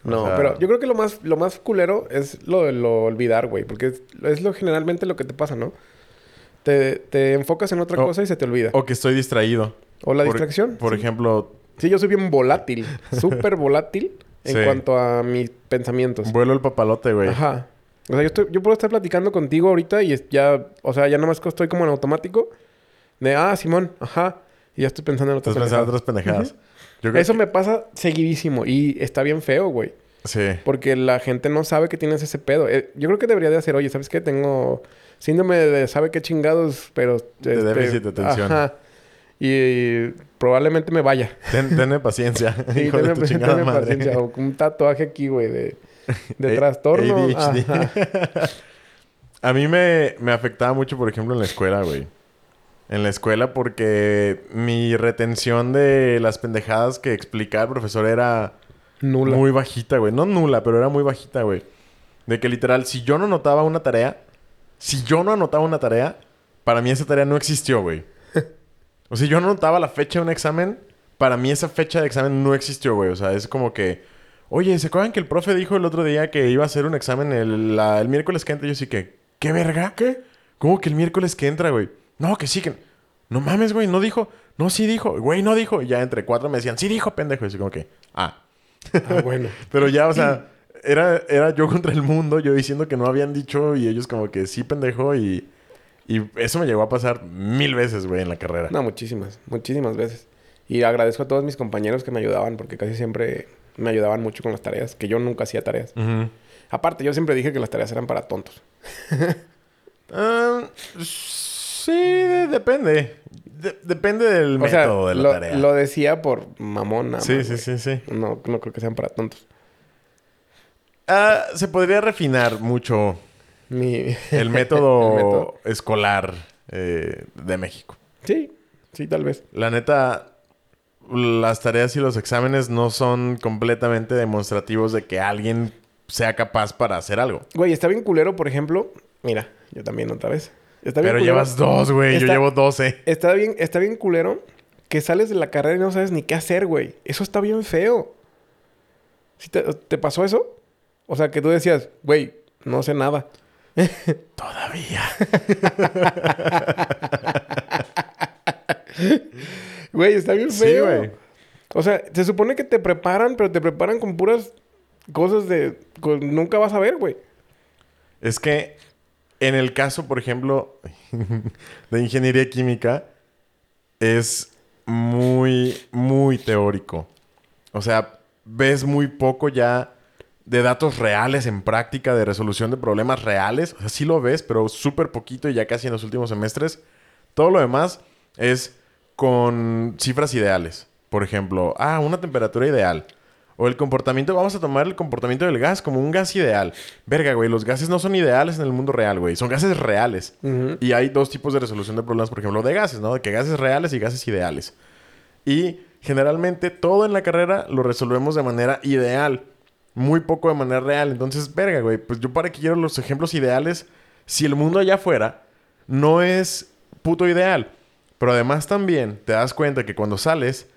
O No, sea, pero yo creo que lo más, lo más culero es lo de lo olvidar, güey. Porque es, es lo generalmente lo que te pasa, ¿no? Te, te enfocas en otra O- cosa y se te olvida. O que estoy distraído. O la Por- distracción. Por sí. ejemplo, Sí, yo soy bien volátil. Súper volátil en Sí. cuanto a mis pensamientos. vuelo el papalote, güey. Ajá. O sea, yo, estoy, yo puedo estar platicando contigo ahorita y ya... O sea, ya nomás estoy como en automático. De, ah, Simón, ajá. Y ya estoy pensando en otras Estás pensando en otras pendejadas. Eso que- me pasa seguidísimo. Y está bien feo, güey. Sí. Porque la gente no sabe que tienes ese pedo. Eh, yo creo que debería de hacer, oye, ¿sabes qué? Tengo síndrome de sabe qué chingados, pero... este, déficit de atención. Ajá. Y, probablemente me vaya. Ten, tenme paciencia. Sí, hijo de tenme, tu chingada tenme madre. paciencia. O un tatuaje aquí, güey, de, de trastorno. A mí me, me afectaba mucho, por ejemplo, en la escuela, güey. En la escuela porque mi retención de las pendejadas que explicaba el profesor era Nula. muy bajita, güey. No nula, pero era muy bajita, güey. De que literal, si yo no anotaba una tarea, si yo no anotaba una tarea, para mí esa tarea no existió, güey. O sea, yo no anotaba la fecha de un examen, para mí esa fecha de examen no existió, güey. O sea, es como que, oye, ¿se acuerdan que el profe dijo el otro día que iba a hacer un examen el, la- el miércoles que entra? Yo sí que, ¿qué verga? ¿Qué? ¿Cómo que el miércoles que entra, güey? No, que sí, que... No mames, güey, no dijo. No, sí dijo. Güey, no dijo. Y ya entre cuatro me decían, sí dijo, pendejo. Y así como que, ah. Ah, bueno. Pero ya, o sea, era, era yo contra el mundo, yo diciendo que no habían dicho y ellos como que sí, pendejo. Y, y eso me llegó a pasar mil veces, güey, en la carrera. No, muchísimas. Muchísimas veces. Y agradezco a todos mis compañeros que me ayudaban porque casi siempre me ayudaban mucho con las tareas. Que yo nunca hacía tareas. Aparte, yo siempre dije que las tareas eran para tontos. Ah, sí, de- depende. De- depende del O sea, método de la lo, tarea. lo decía por mamón nada sí, más, sí, sí, sí. No, no creo que sean para tontos. Ah, se podría refinar mucho Mi... el El método, escolar eh, de México. Sí, sí, tal vez. La neta, las tareas y los exámenes no son completamente demostrativos de que alguien sea capaz para hacer algo. Güey, está bien culero, por ejemplo. Mira, yo también otra vez. Está bien Pero culero. llevas dos, güey. Yo llevo doce. Está bien, está bien culero que sales de la carrera y no sabes ni qué hacer, güey. Eso está bien feo. ¿Sí te, te pasó eso? O sea, que tú decías, güey, no sé nada. Todavía. Güey, está bien Sí, feo. güey. O sea, se supone que te preparan, pero te preparan con puras cosas de... con- nunca vas a ver, güey. Es que En el caso, por ejemplo, de ingeniería química, es muy, muy teórico. O sea, ves muy poco ya de datos reales en práctica, de resolución de problemas reales. O sea, sí lo ves, pero súper poquito y ya casi en los últimos semestres. Todo lo demás es con cifras ideales. Por ejemplo, ah, una temperatura ideal. O el comportamiento, vamos a tomar el comportamiento del gas como un gas ideal. Verga, güey, los gases no son ideales en el mundo real, güey. Son gases reales. Y hay dos tipos de resolución de problemas, por ejemplo, de gases, ¿no? De que gases reales y gases ideales. Y generalmente todo en la carrera lo resolvemos de manera ideal. Muy poco de manera real. Entonces, verga, güey, pues yo para que quiero los ejemplos ideales, si el mundo allá afuera no es puto ideal. Pero además también te das cuenta que cuando sales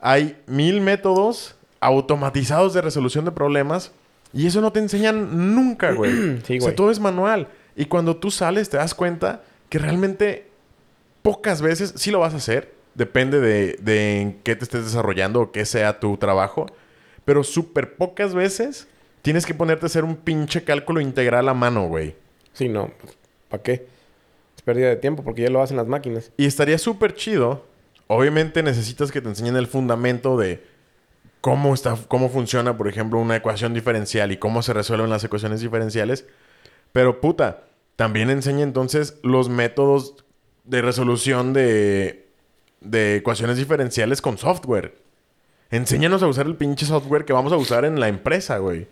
hay mil métodos automatizados de resolución de problemas y eso no te enseñan nunca, güey. Sí, O sea, güey. todo es manual. Y cuando tú sales te das cuenta que realmente pocas veces sí lo vas a hacer. Depende de, de en qué te estés desarrollando o qué sea tu trabajo. Pero súper pocas veces tienes que ponerte a hacer un pinche cálculo integral a mano, güey. Sí, no. ¿Para qué? Es pérdida de tiempo porque ya lo hacen las máquinas. Y estaría súper chido. Obviamente necesitas que te enseñen el fundamento de cómo, está, cómo funciona, por ejemplo, una ecuación diferencial y cómo se resuelven las ecuaciones diferenciales. Pero puta, también enseña entonces los métodos de resolución de, de ecuaciones diferenciales con software. Enséñanos a usar el pinche software que vamos a usar en la empresa, güey.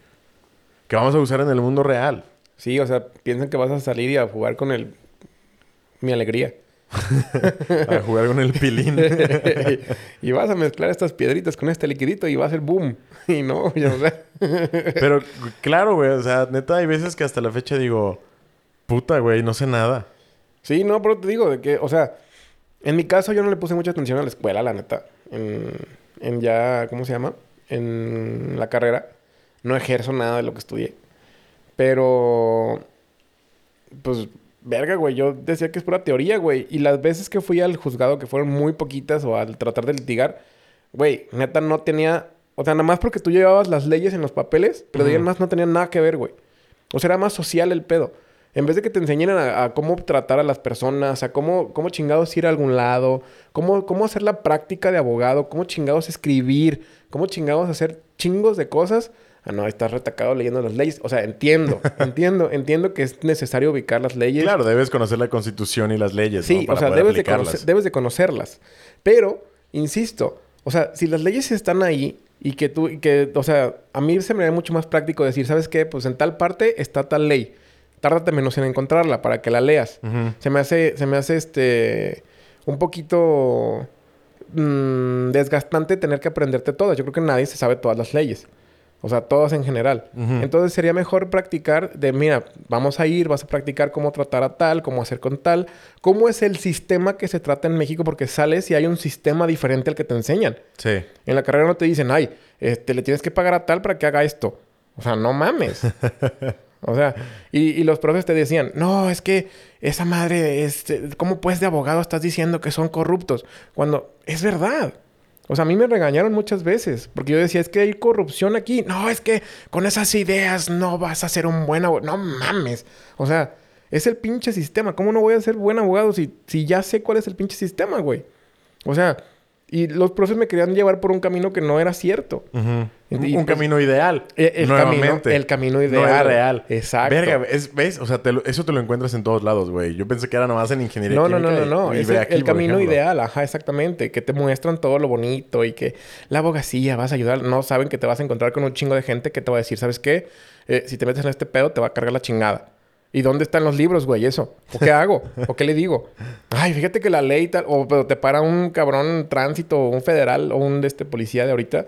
Que vamos a usar en el mundo real. Sí, o sea, piensan que vas a salir y a jugar con el... Mi alegría. A jugar con el pilín. y vas a mezclar estas piedritas con este liquidito y va a ser boom. Y no, ya, o sea... Pero claro, güey, o sea, neta, hay veces que hasta la fecha digo, puta, güey, no sé nada. Sí, no, pero te digo de que, o sea, en mi caso yo no le puse mucha atención a la escuela, la neta. En, en ya, ¿cómo se llama? En la carrera. No ejerzo nada de lo que estudié. Pero, pues, verga, güey. Yo decía que es pura teoría, güey. Y las veces que fui al juzgado, que fueron muy poquitas, o al tratar de litigar, güey, neta no tenía... O sea, nada más porque tú llevabas las leyes en los papeles, pero de ahí en más no tenía nada que ver, güey. O sea, era más social el pedo. En vez de que te enseñen a, a cómo tratar a las personas, a cómo, cómo chingados ir a algún lado, cómo, cómo hacer la práctica de abogado, cómo chingados escribir, cómo chingados hacer chingos de cosas. Ah, no, estás retacado leyendo las leyes. O sea, entiendo, entiendo, entiendo que es necesario ubicar las leyes. Claro, debes conocer la constitución y las leyes, Sí, ¿no? Para o sea, poder debes de, conocer- debes de conocerlas. Pero, insisto, o sea, si las leyes están ahí y que tú, y que, o sea, a mí se me da mucho más práctico decir, ¿sabes qué? Pues en tal parte está tal ley. Tárdate menos en encontrarla para que la leas. Se me hace, se me hace este, un poquito mm, desgastante tener que aprenderte todas. Yo creo que nadie se sabe todas las leyes. O sea, todas en general. Entonces sería mejor practicar de, mira, vamos a ir, vas a practicar cómo tratar a tal, cómo hacer con tal, cómo es el sistema que se trata en México, porque sales y hay un sistema diferente al que te enseñan. Sí. En la carrera no te dicen, ay, este, le tienes que pagar a tal para que haga esto. O sea, no mames. O sea, y, y los profes te decían, no, es que esa madre, este, ¿cómo pues de abogado estás diciendo que son corruptos? Cuando es verdad. O sea, a mí me regañaron muchas veces porque yo decía, es que hay corrupción aquí. No, es que con esas ideas no vas a ser un buen abogado. No mames. O sea, es el pinche sistema. ¿Cómo no voy a ser buen abogado si, si ya sé cuál es el pinche sistema, güey? O sea, y los profes me querían llevar por un camino que no era cierto. Ujú. Un, Y, un pues, camino ideal. eh, el Nuevamente. camino- el camino No ideal. real. Exacto. Verga, es- ¿ves? O sea, te lo- eso te lo encuentras en todos lados, güey. Yo pensé que era nomás en ingeniería No, no, no, química no, no. y- y Es el, aquí, el camino ejemplo. ideal, ajá, exactamente. Que te muestran todo lo bonito y que la abogacía vas a ayudar. No saben que te vas a encontrar con un chingo de gente que te va a decir, ¿sabes qué? Eh, si te metes en este pedo, te va a cargar la chingada. ¿Y dónde están los libros, güey? Eso. ¿O qué hago? ¿O qué le digo? Ay, fíjate que la ley tal... O pero te para un cabrón tránsito, un federal o un de este policía de ahorita.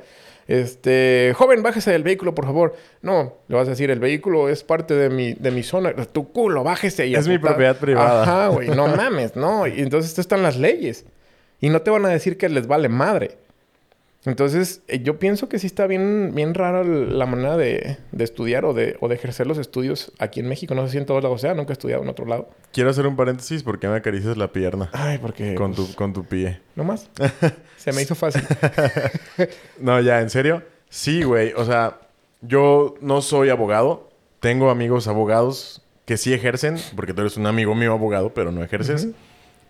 Este... Joven, bájese del vehículo, por favor. No. Le vas a decir, el vehículo es parte de mi, de mi zona. Tu culo, bájese. Y Es mi propiedad privada. Ajá, güey. No mames, no. Y entonces están las leyes. Y no te van a decir que les vale madre. Entonces, eh, yo pienso que sí está bien, bien rara la manera de, de estudiar o de, o de ejercer los estudios aquí en México. No sé si en todos lados sea, nunca he estudiado en otro lado. Quiero hacer un paréntesis porque me acaricias la pierna Ay, porque... con pues, tu, con tu pie. No más. Se me hizo fácil. No, ya, ¿en serio? Sí, güey. O sea, yo no soy abogado. Tengo amigos abogados que sí ejercen, porque tú eres un amigo mío abogado, pero no ejerces.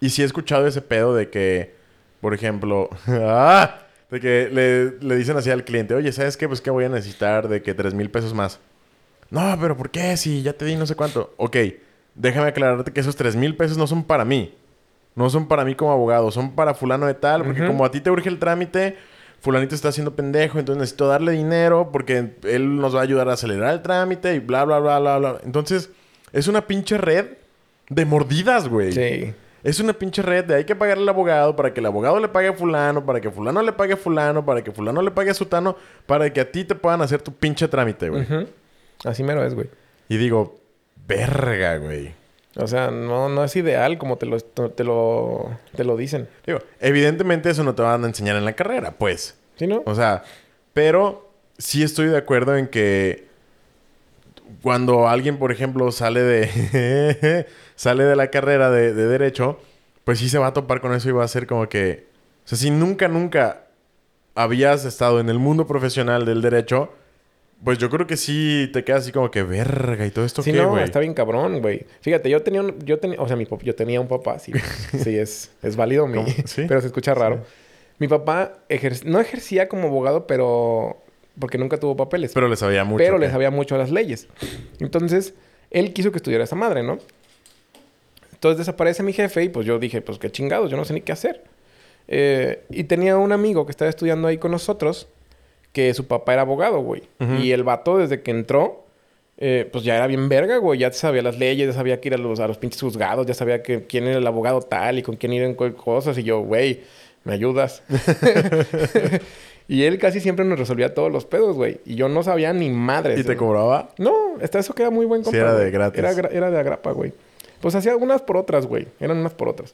Y sí he escuchado ese pedo de que, por ejemplo, ¡ah! De que le, le dicen así al cliente, oye, ¿sabes qué? Pues que voy a necesitar de que tres mil pesos más. No, pero ¿por qué? Si ya te di no sé cuánto. Ok, déjame aclararte que esos tres mil pesos no son para mí. No son para mí como abogado, son para fulano de tal, porque como a ti te urge el trámite, fulanito está haciendo pendejo, entonces necesito darle dinero porque él nos va a ayudar a acelerar el trámite y bla, bla, bla, bla, bla. Entonces, es una pinche red de mordidas, güey. Sí. Es una pinche red de hay que pagarle al abogado para que el abogado le pague a fulano, para que fulano le pague a fulano, para que fulano le pague a sutano, para que a ti te puedan hacer tu pinche trámite, güey. Así mero es, güey. Y digo, verga, güey. O sea, no, no es ideal como te lo, te lo, te lo dicen. Digo, evidentemente eso no te van a enseñar en la carrera, pues. ¿Sí, no? O sea, pero sí estoy de acuerdo en que cuando alguien, por ejemplo, sale de sale de la carrera de, de derecho, pues sí se va a topar con eso y va a ser como que, o sea, si nunca nunca habías estado en el mundo profesional del derecho, pues yo creo que sí te quedas así como que verga y todo esto Sí, qué, no, está bien cabrón, güey. Fíjate, yo tenía un, yo tenía, o sea, mi yo tenía un papá, sí, sí, es, es válido mi, pero se escucha raro. Mi papá ejer- no ejercía como abogado, pero porque nunca tuvo papeles, Pero le sabía mucho. pero le sabía mucho a las leyes. Entonces, él quiso que estudiara esa madre, ¿no? Entonces desaparece mi jefe y pues yo dije, pues qué chingados, yo no sé ni qué hacer. Eh, y tenía un amigo que estaba estudiando ahí con nosotros, que su papá era abogado, güey. Y el vato desde que entró, eh, pues ya era bien verga, güey. Ya sabía las leyes, ya sabía que ir a los, a los pinches juzgados, ya sabía que quién era el abogado tal y con quién ir en co- cosas. Y yo, güey, ¿me ayudas? y él casi siempre nos resolvía todos los pedos, güey. Y yo no sabía ni madre. ¿Y te cobraba? No, hasta eso queda muy buen Sí, compa, era de gratis. Era, era de agrapa, güey. Pues hacía unas por otras, güey. Eran unas por otras.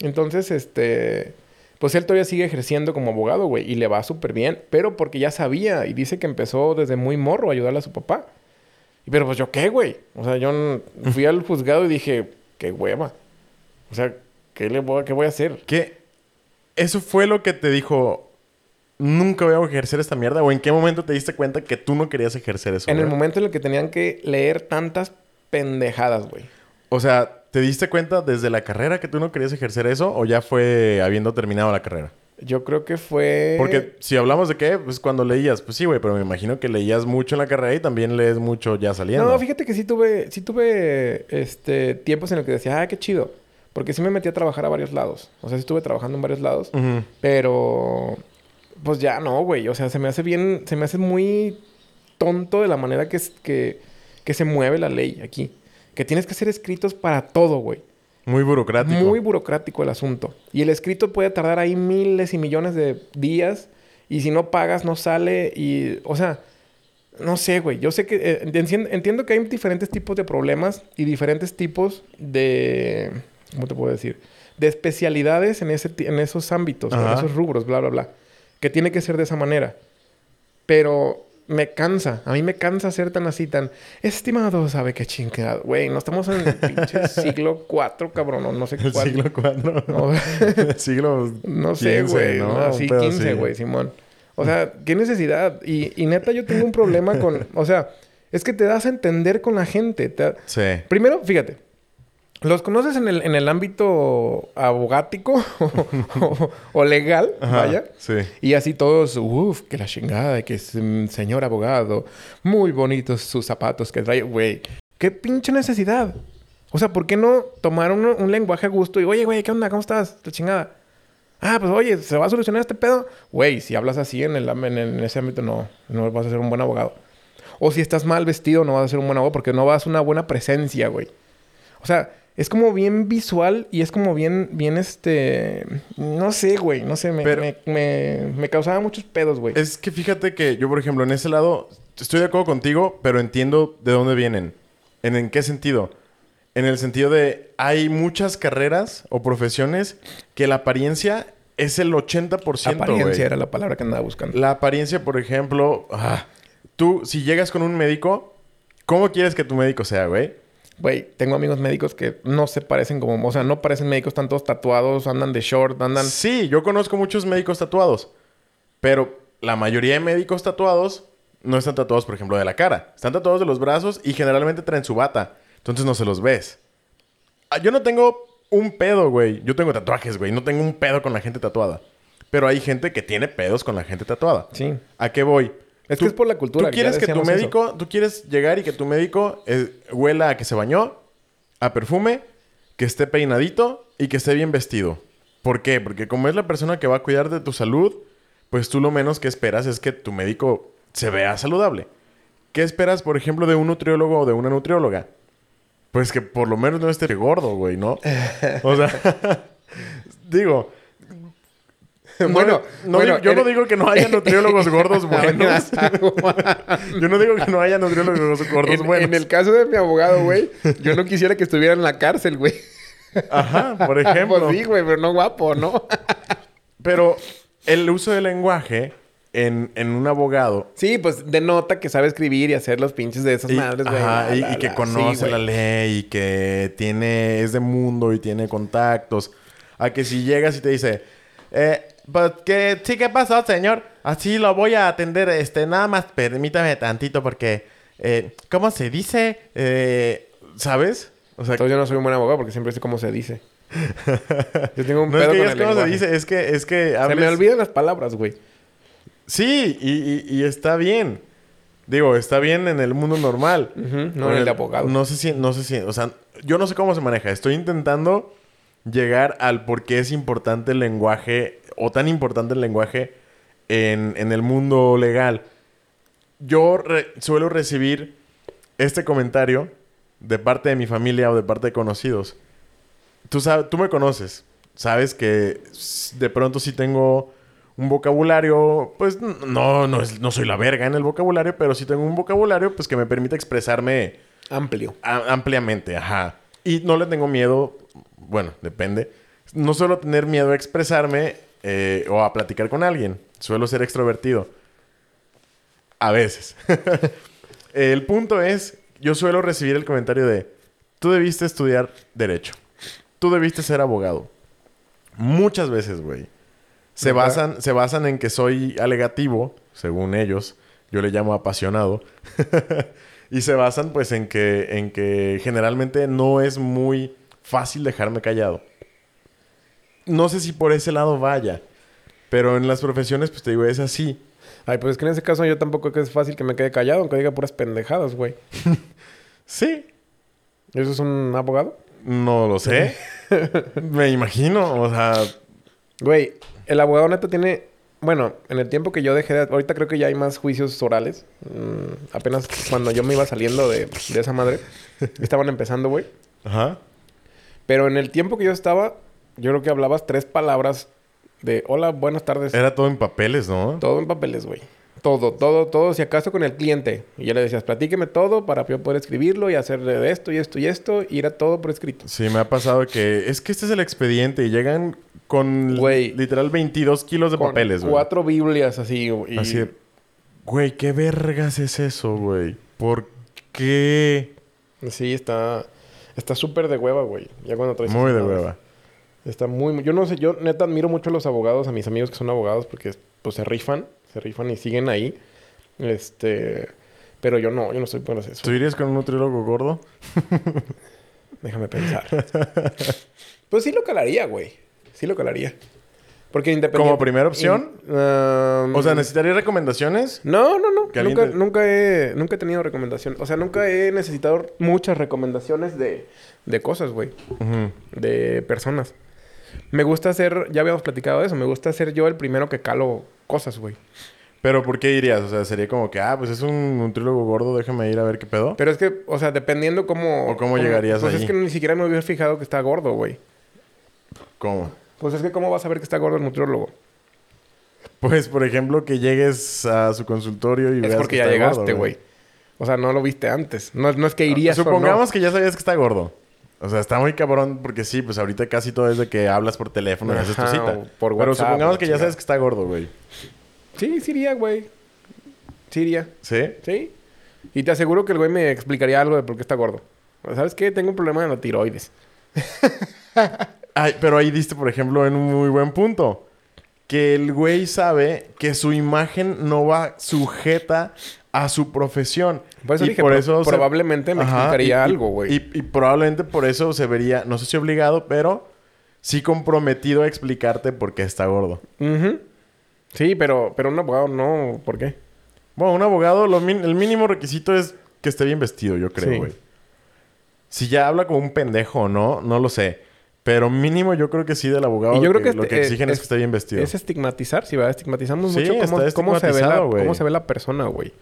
Entonces, este... Pues él todavía sigue ejerciendo como abogado, güey. Y le va súper bien. Pero porque ya sabía. Y dice que empezó desde muy morro a ayudarle a su papá. Y Pero pues yo, ¿qué, güey? O sea, yo fui al juzgado y dije, qué hueva. O sea, ¿qué, le voy, a- qué voy a hacer? ¿Qué? ¿Eso fue lo que te dijo? Nunca voy a ejercer esta mierda. ¿O en qué momento te diste cuenta que tú no querías ejercer eso? En el momento en el que tenían que leer tantas pendejadas, güey. O sea, ¿te diste cuenta desde la carrera que tú no querías ejercer eso? ¿O ya fue habiendo terminado la carrera? Yo creo que fue... Porque si hablamos de qué, pues cuando leías, pues sí, güey, pero me imagino que leías mucho en la carrera y también lees mucho ya saliendo. No, fíjate que sí tuve, sí tuve este, tiempos en los que decía, ah, qué chido. Porque sí me metí a trabajar a varios lados. O sea, sí estuve trabajando en varios lados. Pero, pues ya no, güey. O sea, se me hace bien, se me hace muy tonto de la manera que, que, que se mueve la ley aquí. Que tienes que hacer escritos para todo, güey. Muy burocrático. Muy burocrático el asunto. Y el escrito puede tardar ahí miles y millones de días. Y si no pagas, no sale. Y, o sea, no sé, güey. Yo sé que... eh, entiendo, entiendo que hay diferentes tipos de problemas y diferentes tipos de... ¿Cómo te puedo decir? De especialidades en, ese, en esos ámbitos, en esos rubros, bla, bla, bla. Que tiene que ser de esa manera. Pero me cansa. A mí me cansa ser tan así, tan... Estimado, ¿sabe qué chingado? Güey, no estamos en el pinche siglo IV, cabrón. No sé El cuál. siglo IV. No, El siglo no sé, 15, güey. ¿no? Así Un pedo 15, así. güey, Simón. O sea, ¿qué necesidad? Y, y neta, yo tengo un problema con... O sea, es que te das a entender con la gente. Te- Sí. Primero, fíjate. ¿Los conoces en el, en el ámbito abogático o, o legal? Ajá, Vaya. Sí. Y así todos, uff, que la chingada, que es un señor abogado, muy bonitos sus zapatos que trae, güey. ¿Qué pinche necesidad? O sea, ¿por qué no tomar un, un lenguaje a gusto y, oye, güey, ¿qué onda? ¿Cómo estás? La chingada. Ah, pues oye, ¿se va a solucionar este pedo? Güey, si hablas así en, el, en, en ese ámbito, no, no vas a ser un buen abogado. O si estás mal vestido, no vas a ser un buen abogado porque no vas a una buena presencia, güey. O sea, es como bien visual y es como bien, bien este... No sé, güey. No sé, me, Pero- me, me- me causaba muchos pedos, güey. Es que fíjate que yo, por ejemplo, en ese lado estoy de acuerdo contigo, pero entiendo de dónde vienen. ¿En, en qué sentido? En el sentido de hay muchas carreras o profesiones que la apariencia es el 80%, Apariencia era la palabra que andaba buscando. La apariencia, por ejemplo, ah, tú si llegas con un médico, ¿cómo quieres que tu médico sea, güey? Güey, tengo amigos médicos que no se parecen como... O sea, no parecen médicos, están todos tatuados, andan de short, andan... Sí, yo conozco muchos médicos tatuados, pero la mayoría de médicos tatuados no están tatuados, por ejemplo, de la cara. Están tatuados de los brazos y generalmente traen su bata. Entonces no se los ves. Ah, Yo no tengo un pedo, güey. Yo tengo tatuajes, güey. No tengo un pedo con la gente tatuada. Pero hay gente que tiene pedos con la gente tatuada. Sí. ¿A qué voy? Es que es por la cultura, Tú quieres que tu eso. médico, tú quieres llegar y que tu médico eh, huela a que se bañó, a perfume, que esté peinadito y que esté bien vestido. ¿Por qué? Porque como es la persona que va a cuidar de tu salud, pues tú lo menos que esperas es que tu médico se vea saludable. ¿Qué esperas, por ejemplo, de un nutriólogo o de una nutrióloga? Pues que por lo menos no esté gordo, güey, ¿no? O sea, digo, Bueno, no bueno, yo no digo que no haya nutriólogos gordos buenos. Yo no digo que no haya nutriólogos gordos en, buenos. en el caso de mi abogado, güey, yo no quisiera que estuviera en la cárcel, güey. Ajá, por ejemplo. Pues sí, güey, pero no guapo, ¿no? Pero el uso del lenguaje en, en un abogado Sí, pues denota que sabe escribir y hacer los pinches de esas y, madres, güey. ajá, La, y- la, y que la. conoce Sí, la ley y que tiene es de mundo y tiene contactos. A que si llegas y te dice, eh, pues que sí, ¿qué pasó, señor? Así lo voy a atender, este, nada más permítame tantito porque, eh, ¿cómo se dice? Eh, ¿Sabes? O sea, Entonces yo no soy un buen abogado porque siempre sé cómo se dice. Yo tengo un no es pedo que con digas el cómo se dice, es que, es que Se me hables- olvidan las palabras, güey. Sí, y, y- y está bien. Digo, está bien en el mundo normal. Ujú, no Con en el de abogado. No sé si, no sé si, o sea, yo no sé cómo se maneja. Estoy intentando llegar al por qué es importante el lenguaje, o tan importante el lenguaje en, en el mundo legal. Yo re- suelo recibir este comentario de parte de mi familia o de parte de conocidos. Tú, sabes, tú me conoces. Sabes que de pronto sí tengo un vocabulario, pues no, no, es- no soy la verga en el vocabulario, pero sí tengo un vocabulario pues que me permite expresarme Amplio. a- ampliamente, ajá. Y no le tengo miedo, bueno, depende. No suelo tener miedo a expresarme eh, o a platicar con alguien. Suelo ser extrovertido. A veces. el punto es, yo suelo recibir el comentario de, tú debiste estudiar derecho. Tú debiste ser abogado. Muchas veces, güey. Se basan, se basan en que soy alegativo, según ellos. Yo le llamo apasionado. y se basan, pues, en que, en que generalmente no es muy fácil dejarme callado. No sé si por ese lado vaya. Pero en las profesiones, pues te digo, es así. Ay, pues es que en ese caso yo tampoco creo que es fácil que me quede callado, aunque diga puras pendejadas, güey. Sí, ¿Eso es un abogado? no lo sé. Me imagino, o sea, Güey, el abogado neta tiene... Bueno, en el tiempo que yo dejé de... Ahorita creo que ya hay más juicios orales. Mm, apenas cuando yo me iba saliendo de, de esa madre. Estaban empezando, güey. ajá. Pero en el tiempo que yo estaba... Yo creo que hablabas tres palabras de... Hola, buenas tardes. Era todo en papeles, ¿no? Todo en papeles, güey. Todo, todo, todo, si acaso con el cliente. Y ya le decías, platíqueme todo para yo poder escribirlo y hacerle de esto y esto y esto. Y era todo por escrito. Sí, me ha pasado que es que este es el expediente y llegan con Güey. literal 22 kilos de Con papeles, güey. Cuatro Biblias así, y- Así de, güey, ¿qué vergas es eso, güey? ¿Por qué? Sí, está... Está súper de hueva, güey. Ya cuando traes... Muy de hueva. Está muy, Yo no sé, yo neta admiro mucho a los abogados, a mis amigos que son abogados, porque pues se rifan, se rifan y siguen ahí. Este... Pero yo no, yo no estoy por eso. ¿Tú irías con un nutriólogo gordo? Déjame pensar. pues sí lo calaría, güey. Sí lo calaría. Porque independiente... ¿Como primera opción? In- um, O sea, ¿necesitarías recomendaciones? No, no, no. Nunca, te- nunca, he, nunca he tenido recomendación. O sea, nunca he necesitado muchas recomendaciones de, de cosas, güey. De personas. Me gusta ser... Ya habíamos platicado de eso. Me gusta ser yo el primero que calo cosas, güey. ¿Pero por qué irías? O sea, sería como que, ah, pues es un nutriólogo gordo, déjame ir a ver qué pedo. Pero es que, o sea, dependiendo cómo... ¿O cómo llegarías Pues ahí? es que ni siquiera me hubiera fijado que está gordo, güey. ¿Cómo? Pues es que ¿cómo vas a ver que está gordo el nutriólogo? Pues, por ejemplo, que llegues a su consultorio y Es veas porque que ya está llegaste, güey. O sea, no lo viste antes. No, no es que irías o no. Supongamos que ya sabías que está gordo. O sea, está muy cabrón porque sí, pues ahorita casi todo es de que hablas por teléfono y haces tu cita. por Pero WhatsApp, supongamos o que ya sabes que está gordo, güey. Sí, sí iría, güey. Sí iría. ¿Sí? Sí. Y te aseguro que el güey me explicaría algo de por qué está gordo. ¿Sabes qué? Tengo un problema de la tiroides. Ay, pero ahí diste, por ejemplo, en un muy buen punto. Que el güey sabe que su imagen no va sujeta a su profesión. Por eso Y dije, por pro- eso se- probablemente me Ajá, explicaría y- algo, güey. Y, y probablemente por eso se vería, no sé si obligado, pero sí comprometido a explicarte por qué está gordo. Sí, pero, pero un abogado no. ¿Por qué? Bueno, un abogado, lo el mínimo requisito es que esté bien vestido, yo creo, Sí. güey. Si ya habla como un pendejo o no, no lo sé. Pero mínimo yo creo que sí del abogado. Y yo creo que lo que exigen eh, es, que esté bien vestido. Es estigmatizar, sí, ¿verdad? Estigmatizamos Sí, mucho cómo, se ve la, cómo se ve la persona, güey.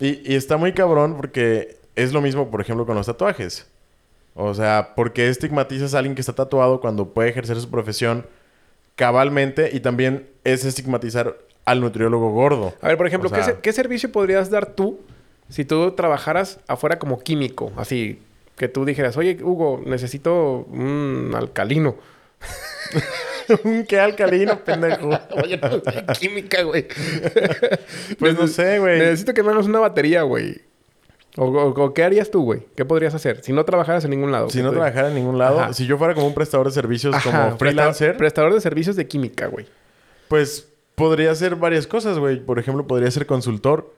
Y, y está muy cabrón porque es lo mismo, por ejemplo, con los tatuajes. O sea, ¿por qué estigmatizas a alguien que está tatuado cuando puede ejercer su profesión cabalmente? Y también es estigmatizar al nutriólogo gordo. A ver, por ejemplo, O ¿qué, sea, qué servicio podrías dar tú si tú trabajaras afuera como químico? Así, que tú dijeras, oye, Hugo, necesito un alcalino. ¿Qué alcalino, pendejo? Oye, no química, güey. Pues no sé, güey. Necesito que me hagas una batería, güey. O, o- o ¿qué harías tú, güey? ¿Qué podrías hacer? Si no trabajaras en ningún lado. Si ¿qué no trabajara en ningún lado, Ajá. si yo fuera como un prestador de servicios Ajá, como freelancer, prestador, prestador de servicios de química, güey. pues podría hacer varias cosas, güey. Por ejemplo, podría ser consultor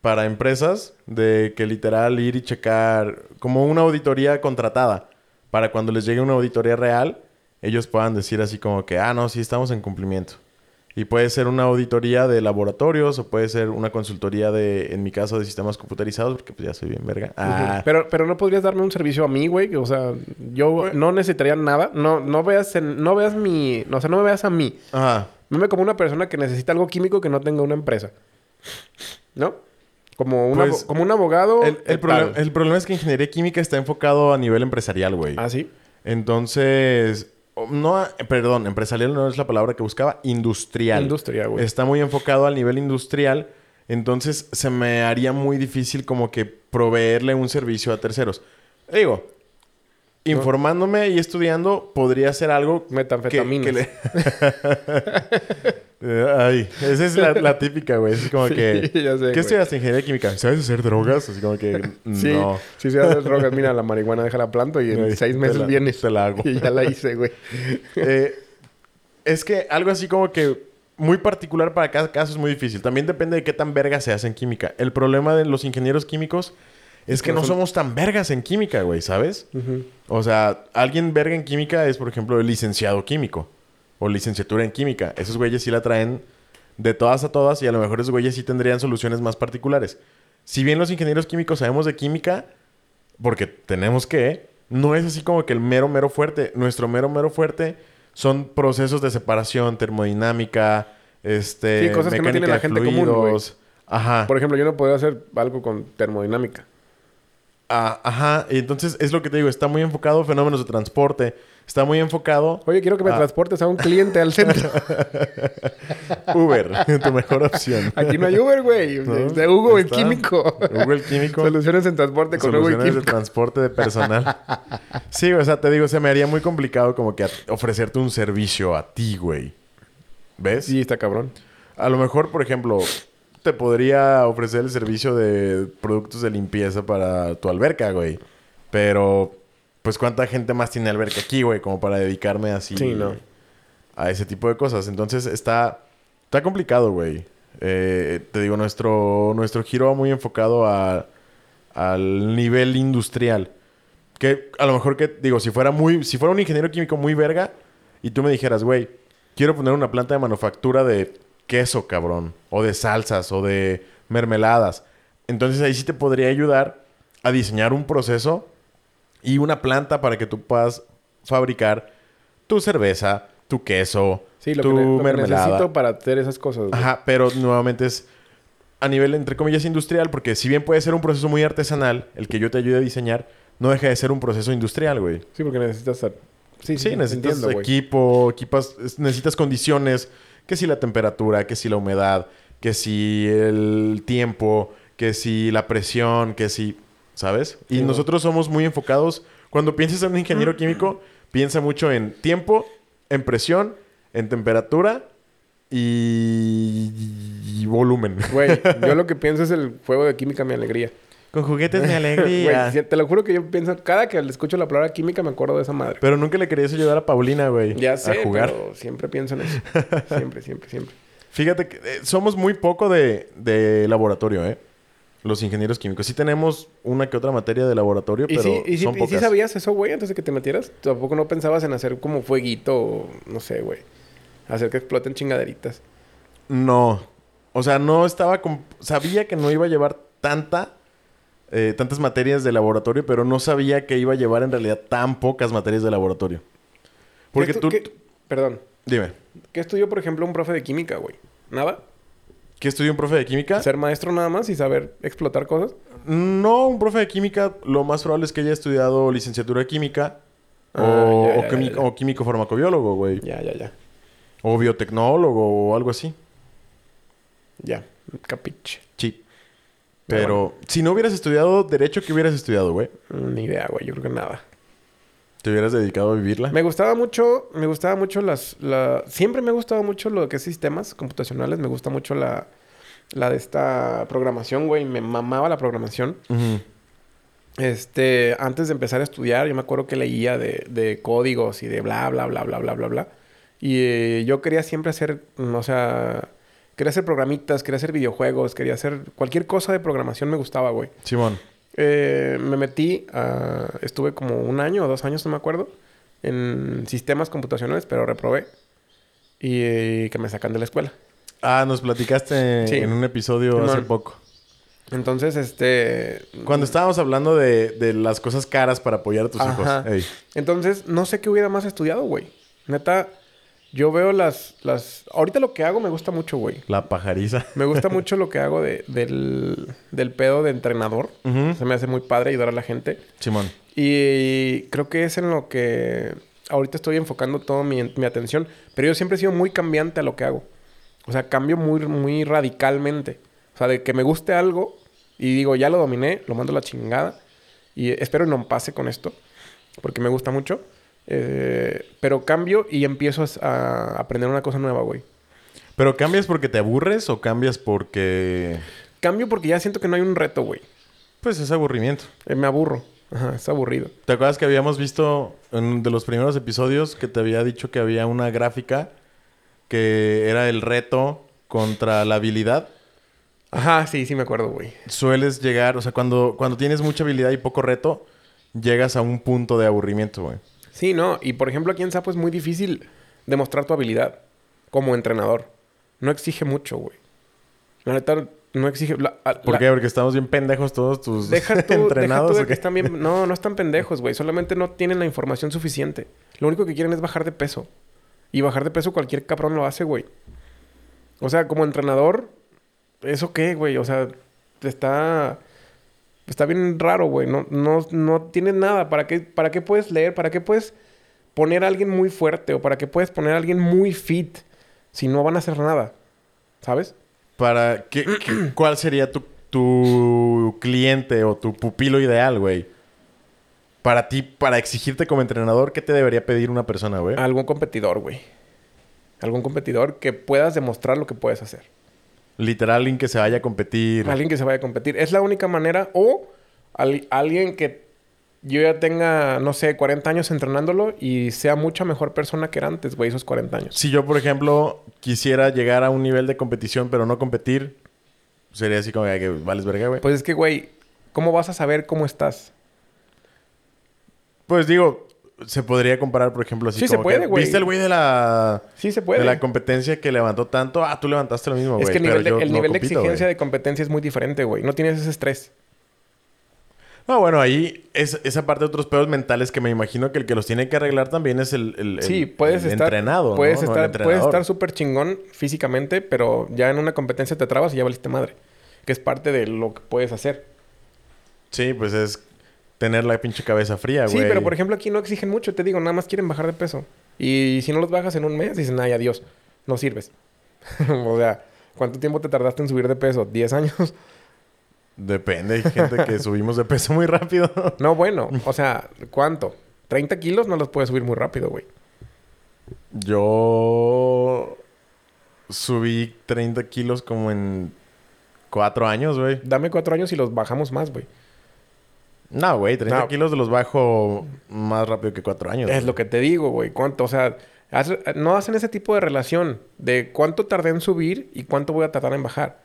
para empresas de que literal ir y checar como una auditoría contratada para cuando les llegue una auditoría real, ellos puedan decir así como que, ah, no, sí estamos en cumplimiento. Y puede ser una auditoría de laboratorios o puede ser una consultoría de, en mi caso, de sistemas computarizados, porque pues ya soy bien verga. Ah. Pero, pero no podrías darme un servicio a mí, güey. O sea, yo no necesitaría nada. No, no veas en- no veas mi. No, o sea, no me veas a mí. ajá. Veme como una persona que necesita algo químico que no tenga una empresa. ¿No? Como, un Pues, como un abogado. El, el eh, el problema es que ingeniería química está enfocado a nivel empresarial, güey. Ah, sí. Entonces, no, perdón, empresarial no es la palabra que buscaba, industrial. Industria, güey. Está muy enfocado al nivel industrial, entonces se me haría muy difícil como que proveerle un servicio a terceros. Digo, informándome y estudiando podría ser algo que, Metanfetaminas. que le... Eh, Ay, esa es la, la típica, güey. Es como Sí, que... ya sé. ¿Qué estudias? Ingeniería química. ¿Sabes hacer drogas? Así como que... Sí, No. sí, se hace drogas. Mira, la marihuana deja la planta y en Ay, seis te meses la- vienes. te la hago. Y ya la hice, güey. Eh, es que algo así como que muy particular para cada caso es muy difícil. También depende de qué tan verga se hace en química. El problema de los ingenieros químicos es que No no son- somos tan vergas en química, güey, ¿sabes? O sea, alguien verga en química es, por ejemplo, el licenciado químico o licenciatura en química. Esos güeyes sí la traen de todas a todas y a lo mejor esos güeyes sí tendrían soluciones más particulares. Si bien los ingenieros químicos sabemos de química, porque tenemos que, no es así como que el mero, mero fuerte. Nuestro mero, mero fuerte son procesos de separación, termodinámica, este, Sí, cosas que no mecánica tiene la gente común. Ajá. Por ejemplo, yo no podría hacer algo con termodinámica. Ah, ajá. Y entonces es lo que te digo, está muy enfocado a fenómenos de transporte. Está muy enfocado Oye, quiero que me transportes a un cliente al centro. Uber, tu mejor opción. Aquí no hay Uber, güey. ¿No? De Hugo, el químico. Hugo el químico. Soluciones en transporte con Hugo el Soluciones de químico. transporte de personal. Sí, o sea, te digo, se me haría muy complicado como que ofrecerte un servicio a ti, güey. ¿Ves? Sí, está cabrón. A lo mejor, por ejemplo, te podría ofrecer el servicio de productos de limpieza para tu alberca, güey. Pero, pues, ¿cuánta gente más tiene alberca aquí, güey? Como para dedicarme así Sí, no. a ese tipo de cosas. Entonces, está, está complicado, güey. Eh, te digo, nuestro, nuestro giro va muy enfocado a- al nivel industrial. Que a lo mejor que, digo, si fuera muy, si fuera un ingeniero químico muy verga y tú me dijeras, güey, quiero poner una planta de manufactura de queso, cabrón, o de salsas, o de mermeladas. Entonces ahí sí te podría ayudar a diseñar un proceso y una planta para que tú puedas fabricar tu cerveza, tu queso, Sí, lo, tu que, lo que necesito para hacer esas cosas. güey. Ajá, pero nuevamente es a nivel, entre comillas, industrial, porque si bien puede ser un proceso muy artesanal, el que yo te ayude a diseñar, no deja de ser un proceso industrial, güey. Sí, porque necesitas... Sí, Sí, necesitas entiendo, equipo, equipas, es- necesitas condiciones, que si la temperatura, que si la humedad, que si el tiempo, que si la presión, que si, ¿sabes? Y Sí, nosotros somos muy enfocados, cuando piensas en un ingeniero químico, piensa mucho en tiempo, en presión, en temperatura y, y volumen. Güey, yo lo que pienso es el fuego de química, mi alegría. Con juguetes de Güey, alegría. sí, te lo juro que yo pienso, cada que le escucho la palabra química me acuerdo de esa madre. Pero nunca le querías ayudar a Paulina, güey. ya sé, A jugar. pero siempre pienso en eso. siempre, siempre, siempre. Fíjate que eh, somos muy poco de, de laboratorio, ¿eh? Los ingenieros químicos. Sí tenemos una que otra materia de laboratorio, ¿Y pero sí, y, sí, son y sí pocas. sabías eso, güey, antes de que te metieras? ¿Tampoco no pensabas en hacer como fueguito o no sé, güey? Hacer que exploten chingaderitas. No. O sea, no estaba... Sabía que no iba a llevar tanta... eh, tantas materias de laboratorio, pero no sabía que iba a llevar en realidad tan pocas materias de laboratorio. Porque ¿Qué estu- tú... qué- Perdón. Dime. ¿Qué estudió, por ejemplo, un profe de química, güey? ¿Nada? ¿Qué estudió un profe de química? ¿Ser maestro nada más y saber explotar cosas? No, un profe de química, lo más probable es que haya estudiado licenciatura de química Ah, o, ya, o ya, químico, ya. o químico farmacobiólogo, güey. Ya, ya, ya. O biotecnólogo o algo así. Ya. Capiche. Sí. Pero si no hubieras estudiado derecho, ¿qué hubieras estudiado, güey? Mm, Ni idea, güey. Yo creo que nada. ¿Te hubieras dedicado a vivirla? Me gustaba mucho, me gustaba mucho las, la... Siempre me ha gustado mucho lo que es sistemas computacionales. Me gusta mucho la, la de esta programación, güey. Me mamaba la programación. Este, antes de empezar a estudiar, yo me acuerdo que leía de, de códigos y de bla, bla, bla, bla, bla, bla, bla. Y eh, yo quería siempre hacer, mm, o sea, quería hacer programitas, quería hacer videojuegos, quería hacer cualquier cosa de programación me gustaba, güey. Simón. Eh, me metí, a- estuve como un año o dos años, no me acuerdo, en sistemas computacionales, pero reprobé. Y eh, que me sacan de la escuela. Ah, nos platicaste Sí. en un episodio Simón. hace poco. Entonces, este... Cuando estábamos hablando de, de las cosas caras para apoyar a tus Ajá. hijos. Ey. Entonces, no sé qué hubiera más estudiado, güey. Neta, yo veo las, las... Ahorita lo que hago me gusta mucho, güey. La pajariza. Me gusta mucho lo que hago de- del, del pedo de entrenador. Se me hace muy padre ayudar a la gente. Simón. Y creo que es en lo que ahorita estoy enfocando toda mi, mi atención. Pero yo siempre he sido muy cambiante a lo que hago. O sea, cambio muy, muy radicalmente. O sea, de que me guste algo y digo, ya lo dominé, lo mando a la chingada. Y espero no pase con esto, porque me gusta mucho. Eh, pero cambio y empiezo a, aprender una cosa nueva, güey. ¿Pero cambias porque te aburres o cambias porque... Cambio porque ya siento que no hay un reto, güey. Pues es aburrimiento. Eh, me aburro. Ajá, es aburrido. ¿Te acuerdas que habíamos visto en de los primeros episodios que te había dicho que había una gráfica que era el reto contra la habilidad? Ajá, sí, sí me acuerdo, güey. Sueles llegar, o sea, cuando, cuando tienes mucha habilidad y poco reto, llegas a un punto de aburrimiento, güey. Sí, no. Y por ejemplo, aquí en Sapo es muy difícil demostrar tu habilidad como entrenador. No exige mucho, güey. La neta, no exige. la- ¿Por qué? Porque estamos bien pendejos todos tus Deja tú, deja entrenados. tú de ¿o que qué? están bien. No, no están pendejos, güey. Solamente no tienen la información suficiente. Lo único que quieren es bajar de peso. Y bajar de peso cualquier cabrón lo hace, güey. O sea, como entrenador, ¿eso qué, güey? O sea, está. Está bien raro, güey. No, no, no tienes nada. ¿Para qué, ¿Para qué puedes leer? ¿Para qué puedes poner a alguien muy fuerte? ¿O para qué puedes poner a alguien muy fit? Si no van a hacer nada. ¿Sabes? Para, ¿qué, qué- cuál sería tu, tu cliente o tu pupilo ideal, güey? Para ti, para exigirte como entrenador, ¿qué te debería pedir una persona, güey? Algún competidor, güey. Algún competidor que puedas demostrar lo que puedes hacer. Literal, alguien que se vaya a competir. Alguien que se vaya a competir. Es la única manera. O al- alguien que yo ya tenga, no sé, 40 años entrenándolo y sea mucha mejor persona que era antes, güey, esos 40 años. Si yo, por ejemplo, quisiera llegar a un nivel de competición, pero no competir, sería así como que vales verga, güey. Pues es que, güey, ¿cómo vas a saber cómo estás? Pues digo, se podría comparar, por ejemplo, así Sí, se como puede, güey. ¿Viste el güey de la, Sí se puede. de la competencia que levantó tanto? Ah, tú levantaste lo mismo, güey. es que el nivel, de, yo el no nivel de compito, exigencia de competencia es muy diferente, güey. No tienes ese estrés. No, bueno, ahí es esa parte de otros pedos mentales que me imagino que el que los tiene que arreglar también es el, el- el- Sí, puedes el estar... entrenado, puedes No estar, puedes estar súper chingón físicamente, pero ya en una competencia te trabas y ya valiste madre. Que es parte de lo que puedes hacer. Sí, pues es tener la pinche cabeza fría, güey. Sí, pero por ejemplo aquí no exigen mucho, te digo, nada más quieren bajar de peso. Y si no los bajas en un mes, dicen, ay, adiós, no sirves. o sea, ¿cuánto tiempo te tardaste en subir de peso? ¿10 años? Depende, hay gente que subimos de peso muy rápido. no, bueno, o sea, ¿cuánto? 30 kilos no los puedes subir muy rápido, güey. Yo subí 30 kilos como en cuatro años, güey. Dame cuatro años y los bajamos más, güey. No, güey, 30 No. kilos los bajo más rápido que cuatro años. Es lo que te digo, güey. ¿Cuánto? O sea, no hacen ese tipo de relación de cuánto tardé en subir y cuánto voy a tardar en bajar.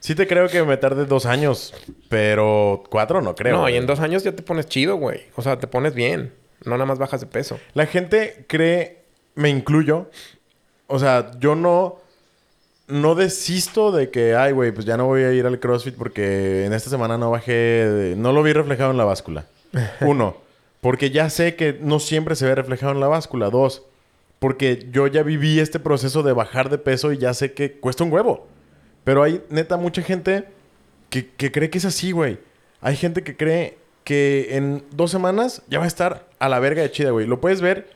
Sí te creo que me tarde dos años, pero cuatro no creo. no, y en dos años ya te pones chido, güey. O sea, te pones bien. No nada más bajas de peso. La gente cree, me incluyo, o sea, yo no, no desisto de que, ay, güey, pues ya no voy a ir al CrossFit porque en esta semana no bajé, de- no lo vi reflejado en la báscula. Uno, porque ya sé que no siempre se ve reflejado en la báscula. Dos, porque yo ya viví este proceso de bajar de peso y ya sé que cuesta un huevo. Pero hay, neta, mucha gente que, que cree que es así, güey. Hay gente que cree que en dos semanas ya va a estar a la verga de chida, güey. Lo puedes ver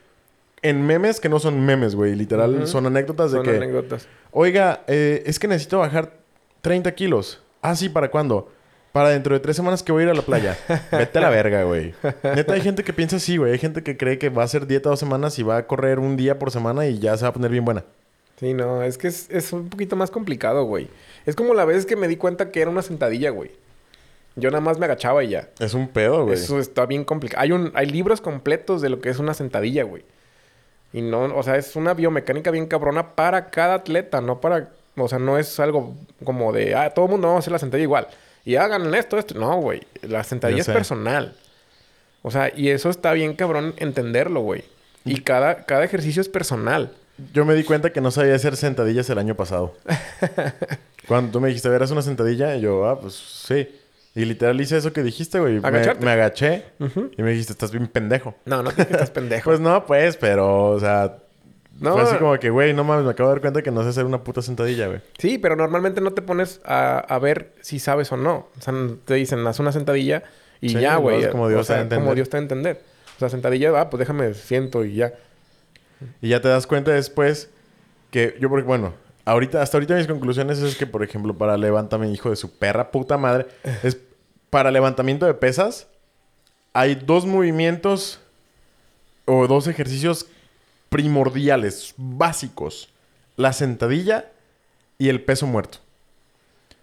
en memes que no son memes, güey. Literal, son anécdotas de Son que... anécdotas. Oiga, eh, es que necesito bajar 30 kilos. Ah, sí, ¿para cuándo? Para dentro de tres semanas que voy a ir a la playa. Vete a la verga, güey. Neta, hay gente que piensa así, güey. Hay gente que cree que va a hacer dieta dos semanas y va a correr un día por semana y ya se va a poner bien buena. Sí, no, es que es, es un poquito más complicado, güey. Es como la vez que me di cuenta que era una sentadilla, güey. Yo nada más me agachaba y ya. Es un pedo, güey. Eso está bien complicado. Hay, un, hay libros completos de lo que es una sentadilla, güey. Y no, o sea, es una biomecánica bien cabrona para cada atleta, no para, o sea, no es algo como de, ah, todo el mundo vamos a hacer la sentadilla igual. Y hagan esto, esto. No, güey. La sentadilla es personal. O sea, y eso está bien cabrón entenderlo, güey. Y cada, cada ejercicio es personal. Yo me di cuenta que no sabía hacer sentadillas el año pasado. Cuando tú me dijiste, verás una sentadilla, y yo, ah, pues sí. Y literal hice eso que dijiste, güey. Me, agaché y me dijiste, estás bien pendejo. No, no, que estás pendejo. Pues no, pues, pero, o sea, No. fue así como que, güey, no mames, me acabo de dar cuenta que no sé hacer una puta sentadilla, güey. Sí, pero normalmente no te pones a, a ver si sabes o no. O sea, te dicen, haz una sentadilla y Sí, ya, güey. haces como Dios o sea, te entender. Como Dios te a entender. O sea, sentadilla, ah, pues déjame siento y ya. Y ya te das cuenta después que yo, porque, bueno, ahorita, hasta ahorita mis conclusiones es que, por ejemplo, para levántame, hijo de su perra puta madre, es para levantamiento de pesas, hay dos movimientos o dos ejercicios primordiales, básicos. La sentadilla y el peso muerto.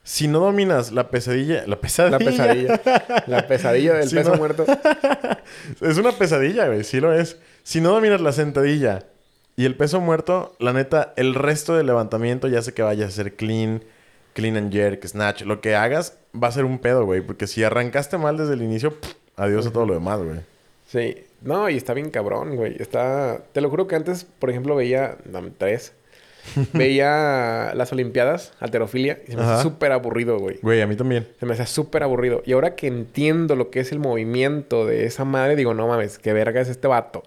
Si no dominas la pesadilla, la pesadilla, La pesadilla. la pesadilla del peso no. muerto. Es una pesadilla, güey. Sí lo es. Si no dominas la sentadilla y el peso muerto, la neta, el resto del levantamiento, ya sé que vayas a hacer clean, clean and jerk, snatch, lo que hagas, va a ser un pedo, güey. Porque si arrancaste mal desde el inicio, pff, adiós a todo lo demás, güey. Sí. No, y está bien cabrón, güey. Está... Te lo juro que antes, por ejemplo, veía... Dame tres. veía las Olimpiadas, alterofilia. Y se me hacía súper aburrido, güey. Güey, a mí también. Se me hacía súper aburrido. Y ahora que entiendo lo que es el movimiento de esa madre, digo, no mames, qué verga es este vato.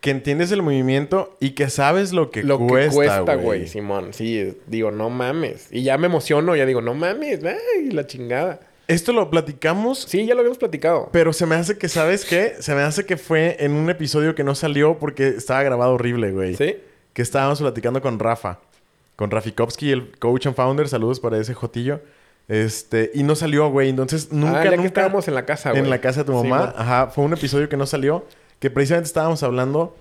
Que entiendes el movimiento y que sabes lo que lo cuesta, que cuesta, güey. Simón. Sí, digo, no mames. Y ya me emociono, ya digo, no mames, ay, la chingada. Esto lo platicamos, Sí, ya lo habíamos platicado. pero se me hace que, ¿sabes qué? Se me hace que fue en un episodio que no salió porque estaba grabado horrible, güey. ¿Sí? que estábamos platicando con Rafa, con Rafikovsky, el coach and founder. Saludos para ese jotillo. Este, y no salió, güey. Entonces, nunca, ah, ya que nunca. estábamos en la casa, güey. en la casa de tu mamá. Ajá, fue un episodio que no salió. Que precisamente estábamos hablando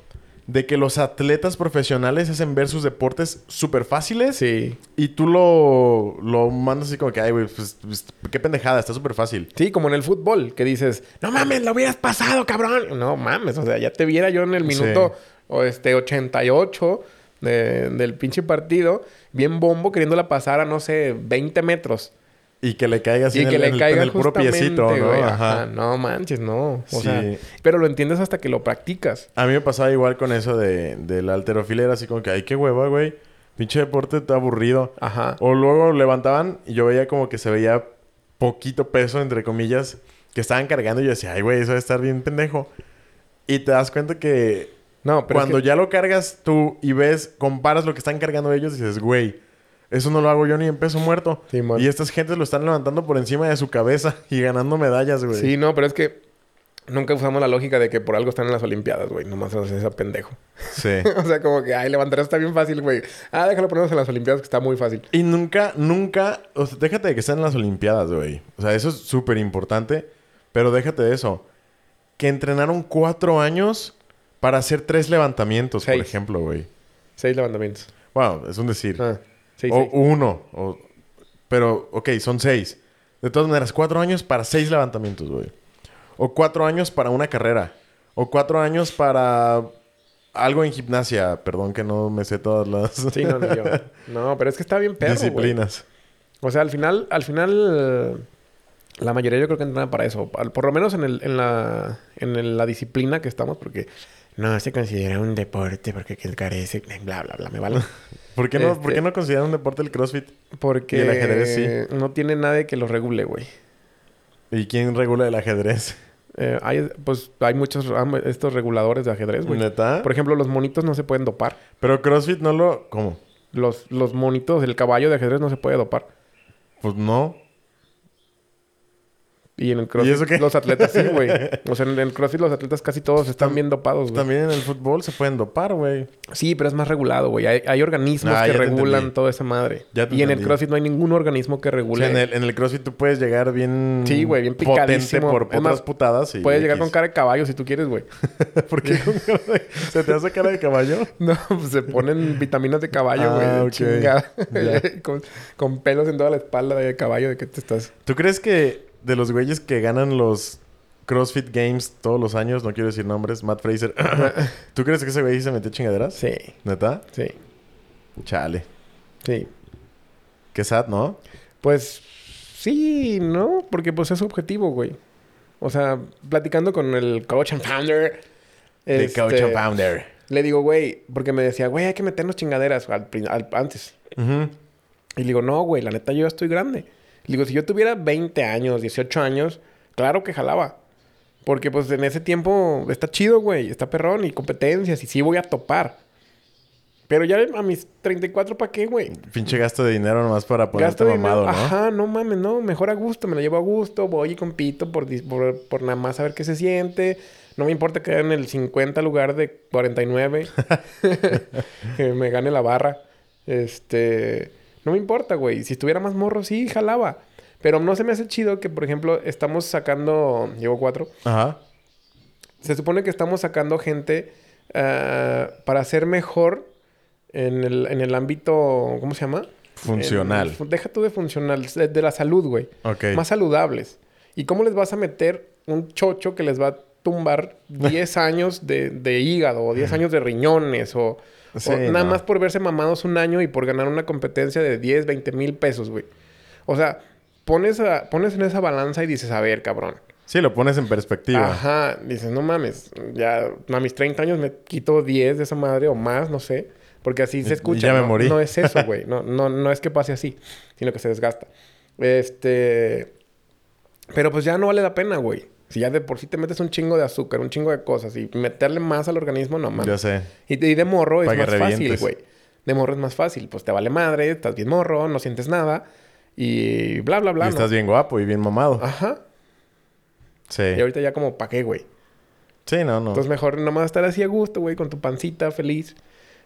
de que los atletas profesionales hacen ver sus deportes súper fáciles. Sí. Y tú lo, lo mandas así como que, ay, güey, pues, pues, qué pendejada, está súper fácil. Sí, como en el fútbol, que dices, no mames, lo hubieras pasado, cabrón. No mames, o sea, ya te viera yo en el minuto o este 88 de- del pinche partido, bien bombo, queriéndola pasar a, no sé, 20 metros. Y que le caiga así y en, que el, le en el- caiga en el puro piecito, ¿no? güey. Ajá. Ajá, No manches, no. O Sí. sea, pero lo entiendes hasta que lo practicas. A mí me pasaba igual con eso de, de la alterofilia. Era así como que, ay, qué hueva, güey. Pinche deporte está aburrido. Ajá. O luego levantaban y yo veía como que se veía poquito peso, entre comillas, que estaban cargando. Y yo decía, ay, güey, eso debe estar bien pendejo. Y te das cuenta que No, pero es cuando que- ya lo cargas tú y ves, comparas lo que están cargando ellos, dices, güey, eso no lo hago yo ni en peso muerto. Y estas gentes lo están levantando por encima de su cabeza y ganando medallas, güey. Sí, no, pero es que nunca usamos la lógica de que por algo están en las Olimpiadas, güey. Nomás es esa pendejo. Sí. o sea, como que, ay, levantar está bien fácil, güey. Ah, déjalo ponernos en las Olimpiadas que está muy fácil. Y nunca, nunca, o sea, déjate de que estén en las Olimpiadas, güey. O sea, eso es súper importante, pero déjate de eso. Que entrenaron cuatro años para hacer tres levantamientos, por ejemplo, güey. Seis levantamientos. Wow, es un decir. Ah, seis, o seis. uno. o- pero, ok, son seis. De todas maneras, cuatro años para seis levantamientos, güey. O cuatro años para una carrera. O cuatro años para algo en gimnasia. Perdón que no me sé todas las Sí, no, ni yo. No, pero es que está bien perro, güey. disciplinas. O sea, al final, al final, la mayoría yo creo que entrena para eso. Por lo menos en, el, en, la, en la disciplina que estamos, porque no se considera un deporte, porque que carece, bla, bla, bla, me vale. ¿Por qué, no, ¿Por Este- qué no consideran un deporte el CrossFit? Porque Y el ajedrez no tiene nadie que lo regule, güey. ¿Y quién regula el ajedrez? Eh, hay, pues hay muchos estos reguladores de ajedrez, güey. ¿Neta? Por ejemplo, los monitos no se pueden dopar. Pero CrossFit no lo... ¿Cómo? Los, los monitos, el caballo de ajedrez no se puede dopar. Pues no. Y en el CrossFit los atletas sí, güey. O sea, en el CrossFit los atletas casi todos están Tam- bien dopados, güey. También en el fútbol se pueden dopar, güey. Sí, pero es más regulado, güey. Hay, hay organismos Ah, que regulan entendí. toda esa madre. Ya te y en el. CrossFit no hay ningún organismo que O sea, regule. en, el, en el CrossFit tú puedes llegar bien... Sí, güey, bien Potente picadísimo. por otras más, putadas y... Puedes llegar con cara de caballo si tú quieres, güey. ¿Por qué con cara de- ¿Se te hace cara de caballo? No, pues se ponen vitaminas de caballo, güey. Ah, de ok. chingada. Ya. con, con pelos en toda la espalda de caballo de que te estás... ¿Tú crees que de los güeyes que ganan los CrossFit Games todos los años, no quiero decir nombres, Matt Fraser, ¿tú crees que ese güey se metió chingaderas? Sí, ¿Neta? sí, Chale. sí. Qué sad, ¿no? Pues sí, ¿no? Porque pues es su objetivo, güey. O sea, platicando con el coach and founder. The este, Coach and Founder. Le digo, güey, porque me decía, güey, hay que meternos chingaderas al, antes. Ujú. Y le digo, no, güey, la neta yo ya estoy grande. Digo, si yo tuviera 20 años, 18 años, claro que jalaba. Porque pues en ese tiempo está chido, güey, está perrón y competencias y sí voy a topar. Pero ya a mis 34, ¿para qué, güey? Pinche gasto de dinero nomás para ponerte Gasto mamado, ¿no? Ajá, no mames, no. Mejor a gusto. Me lo llevo a gusto. Voy y compito por, por, por nada más saber qué se siente. No me importa quedar en el 50 lugar de 49. que me gane la barra. Este... No me importa, güey. Si estuviera más morro, sí, jalaba. Pero no se me hace chido que, por ejemplo, estamos sacando... Llevo cuatro. Ajá. Se supone que estamos sacando gente ah, para ser mejor en el, en el ámbito... ¿Cómo se llama? Funcional. En- deja tú de funcional, de, de la salud, güey. Ok. Más saludables. ¿Y cómo les vas a meter un chocho que les va a tumbar 10 años de, de hígado o 10 años de riñones o, o nada no. más por verse mamados un año y por ganar una competencia de 10, 20 mil pesos, güey? O sea, pones, a- pones en esa balanza y dices, a ver, cabrón. Sí, lo pones en perspectiva. Ajá, dices, no mames, ya a mis 30 años me quito 10 de esa madre o más, no sé, porque así se y escucha. ya me ¿no? morí. No es eso, güey, no, no, no es que pase así, sino que se desgasta. Este, pero pues ya no vale la pena, güey. Si ya de por sí te metes un chingo de azúcar, un chingo de cosas y meterle más al organismo, no mames. Ya sé. Y de, y de morro es más fácil, güey. De morro es más fácil, pues te vale madre, estás bien morro, no sientes nada y bla, bla, bla. y ¿no? estás bien guapo y bien mamado. Ajá. Sí. Y ahorita ya como, ¿pa' qué, güey? Sí, no, no. Entonces mejor nomás estar así a gusto, güey, con tu pancita feliz.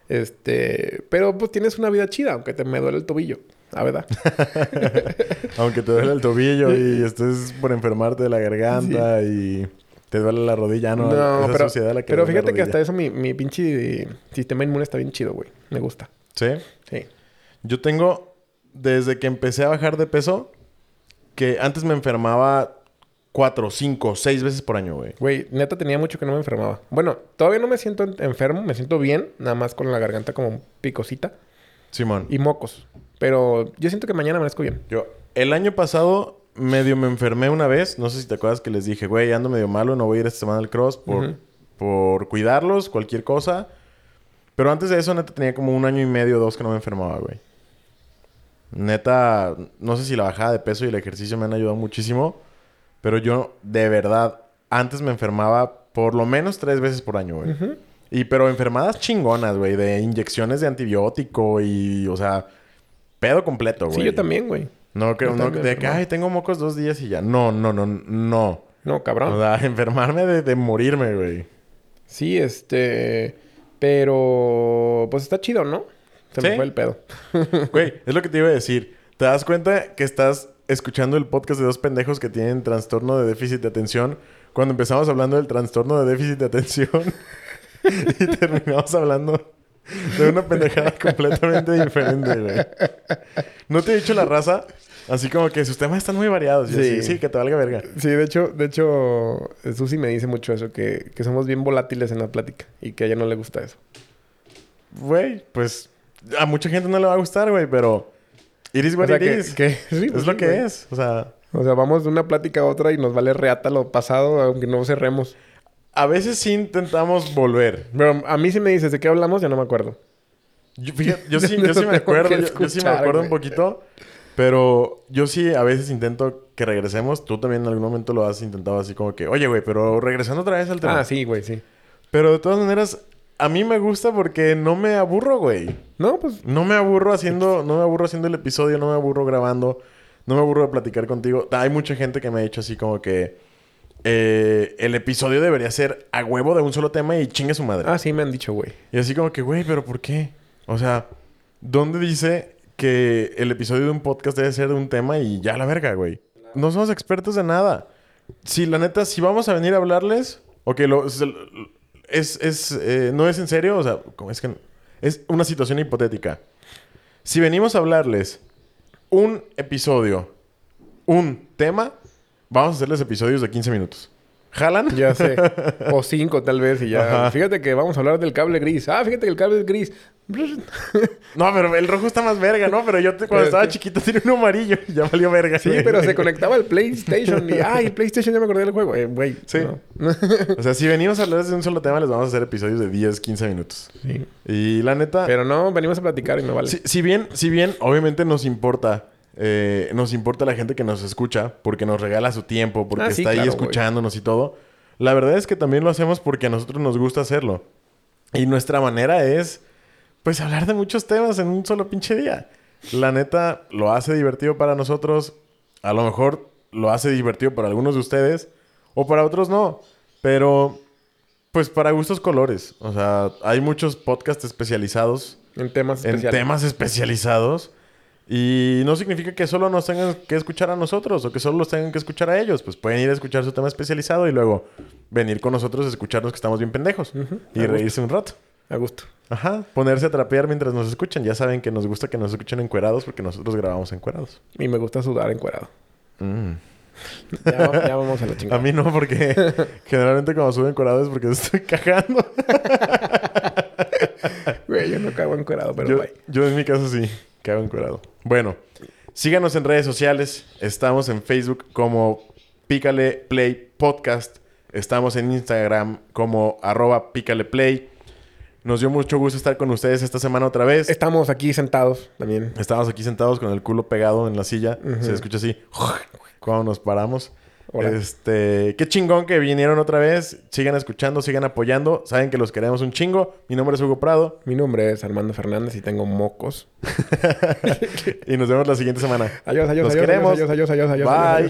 Este, pero pues tienes una vida chida, aunque te me duele el tobillo, la verdad. Aunque te duele el tobillo y estés por enfermarte de la garganta y te duele la rodilla, no. No, esa pero, suciedad la que pero duele la fíjate que hasta eso mi, mi pinche sistema inmune está bien chido, güey. Me gusta. Sí. Sí. Yo tengo, desde que empecé a bajar de peso, que antes me enfermaba cuatro, cinco, seis veces por año, güey. Güey, neta tenía mucho que no me enfermaba. Bueno, todavía no me siento en- enfermo, me siento bien, nada más con la garganta como picosita Simón. y mocos. Pero yo siento que mañana amanezco bien. Yo, el año pasado, medio me enfermé una vez. No sé si te acuerdas que les dije, güey, ando medio malo, no voy a ir esta semana al cross por, por cuidarlos, cualquier cosa. Pero antes de eso, neta, tenía como un año y medio, dos que no me enfermaba, güey. Neta, no sé si la bajada de peso y el ejercicio me han ayudado muchísimo. Pero yo, de verdad, antes me enfermaba por lo menos tres veces por año, güey. Y pero enfermadas chingonas, güey, de inyecciones de antibiótico y, o sea, pedo completo, güey. Sí, yo también, güey. No, que, no, de que, ay, tengo mocos dos días y ya. No, no, no, no. No, cabrón. O sea, enfermarme de, de morirme, güey. Sí, este. Pero. Pues está chido, ¿no? Se me fue el pedo. Güey, es lo que te iba a decir. ¿Te das cuenta que estás escuchando el podcast de dos pendejos que tienen trastorno de déficit de atención cuando empezamos hablando del trastorno de déficit de atención y terminamos hablando de una pendejada completamente diferente, güey? ¿No te he dicho la raza? Así como que sus temas están muy variados. Sí. sí, que te valga verga. Sí, de hecho, de hecho, Susi me dice mucho eso, que, que somos bien volátiles en la plática y que a ella no le gusta eso. Güey, pues a mucha gente no le va a gustar, güey, pero it is O what sea, it que, is. que- sí, Es pues lo que güey. es. O sea, O sea, vamos de una plática a otra y nos vale reata lo pasado, aunque no cerremos. A veces sí intentamos volver. Pero a mí si me dices de qué hablamos, ya no me acuerdo. Yo, fíjate, yo sí, No yo sí me acuerdo, yo, yo sí me acuerdo un poquito, pero yo sí a veces intento que regresemos. Tú también en algún momento lo has intentado así como que, oye, güey, pero regresando otra vez al tema. Ah, sí, güey, sí. Pero de todas maneras, a mí me gusta porque no me aburro, güey. No, pues No me aburro haciendo, no me aburro haciendo el episodio, no me aburro grabando, no me aburro de platicar contigo. Hay mucha gente que me ha dicho así como que eh, el episodio debería ser a huevo de un solo tema y chingue su madre. Ah, sí, me han dicho, güey. Y así como que, güey, pero ¿por qué? O sea, ¿dónde dice que el episodio de un podcast debe ser de un tema y ya la verga, güey? No somos expertos de nada. Si la neta, si vamos a venir a hablarles, ok, lo, es, es, eh, no es en serio, o sea, es que es una situación hipotética. Si venimos a hablarles un episodio, un tema, vamos a hacerles episodios de 15 minutos. ¿Jalan? Ya sé. o cinco, tal vez, y ya. Ajá. Fíjate que vamos a hablar del cable gris. Ah, fíjate que el cable es gris. No, pero el rojo está más verga, ¿no? Pero yo te- cuando estaba chiquito tenía uno amarillo y ya valió verga. Sí, pero se conectaba al PlayStation. Y, ay, el PlayStation ya me acordé del juego. Eh, güey. Sí. no. O sea, si venimos a hablar de un solo tema, les vamos a hacer episodios de 10, 15 minutos. Sí. Y la neta, Pero no, venimos a platicar y me vale. si, si bien, si bien, obviamente nos importa, eh, nos importa la gente que nos escucha, porque nos regala su tiempo, porque Ah, sí, está ahí claro, escuchándonos y todo. La verdad es que también lo hacemos porque a nosotros nos gusta hacerlo. Y nuestra manera es, pues, hablar de muchos temas en un solo pinche día. La neta lo hace divertido para nosotros. A lo mejor lo hace divertido para algunos de ustedes. O para otros no. Pero, pues, para gustos colores. O sea, hay muchos podcasts especializados En temas en especiales. temas especializados. Y no significa que solo nos tengan que escuchar a nosotros o que solo los tengan que escuchar a ellos. Pues pueden ir a escuchar su tema especializado y luego venir con nosotros a escucharnos que estamos bien pendejos. Y a reírse un rato. A gusto. Ajá. Ponerse a trapear mientras nos escuchan. Ya saben que nos gusta que nos escuchen encuerados porque nosotros grabamos encuerados. Y me gusta sudar encuerado. Mm. Ya, ya vamos a la A chingada. mí no, porque generalmente cuando subo encuerado es porque estoy cagando. Güey, yo no cago encuerado, pero yo, bye. yo en mi caso sí, cago encuerado. Bueno, síganos en redes sociales. Estamos en Facebook como Pícale Play Podcast. Estamos en Instagram como arroba Pícale Play. Nos dio mucho gusto estar con ustedes esta semana otra vez. Estamos aquí sentados también. Estábamos aquí sentados con el culo pegado en la silla. Se escucha así cuando nos paramos. Hola. Este, qué chingón que vinieron otra vez. Sigan escuchando, sigan apoyando. Saben que los queremos un chingo. Mi nombre es Hugo Prado Mi nombre es Armando Fernández y tengo mocos. y nos vemos la siguiente semana. Adiós, adiós, Los adiós, queremos. adiós, adiós, adiós, adiós, Bye. adiós, adiós.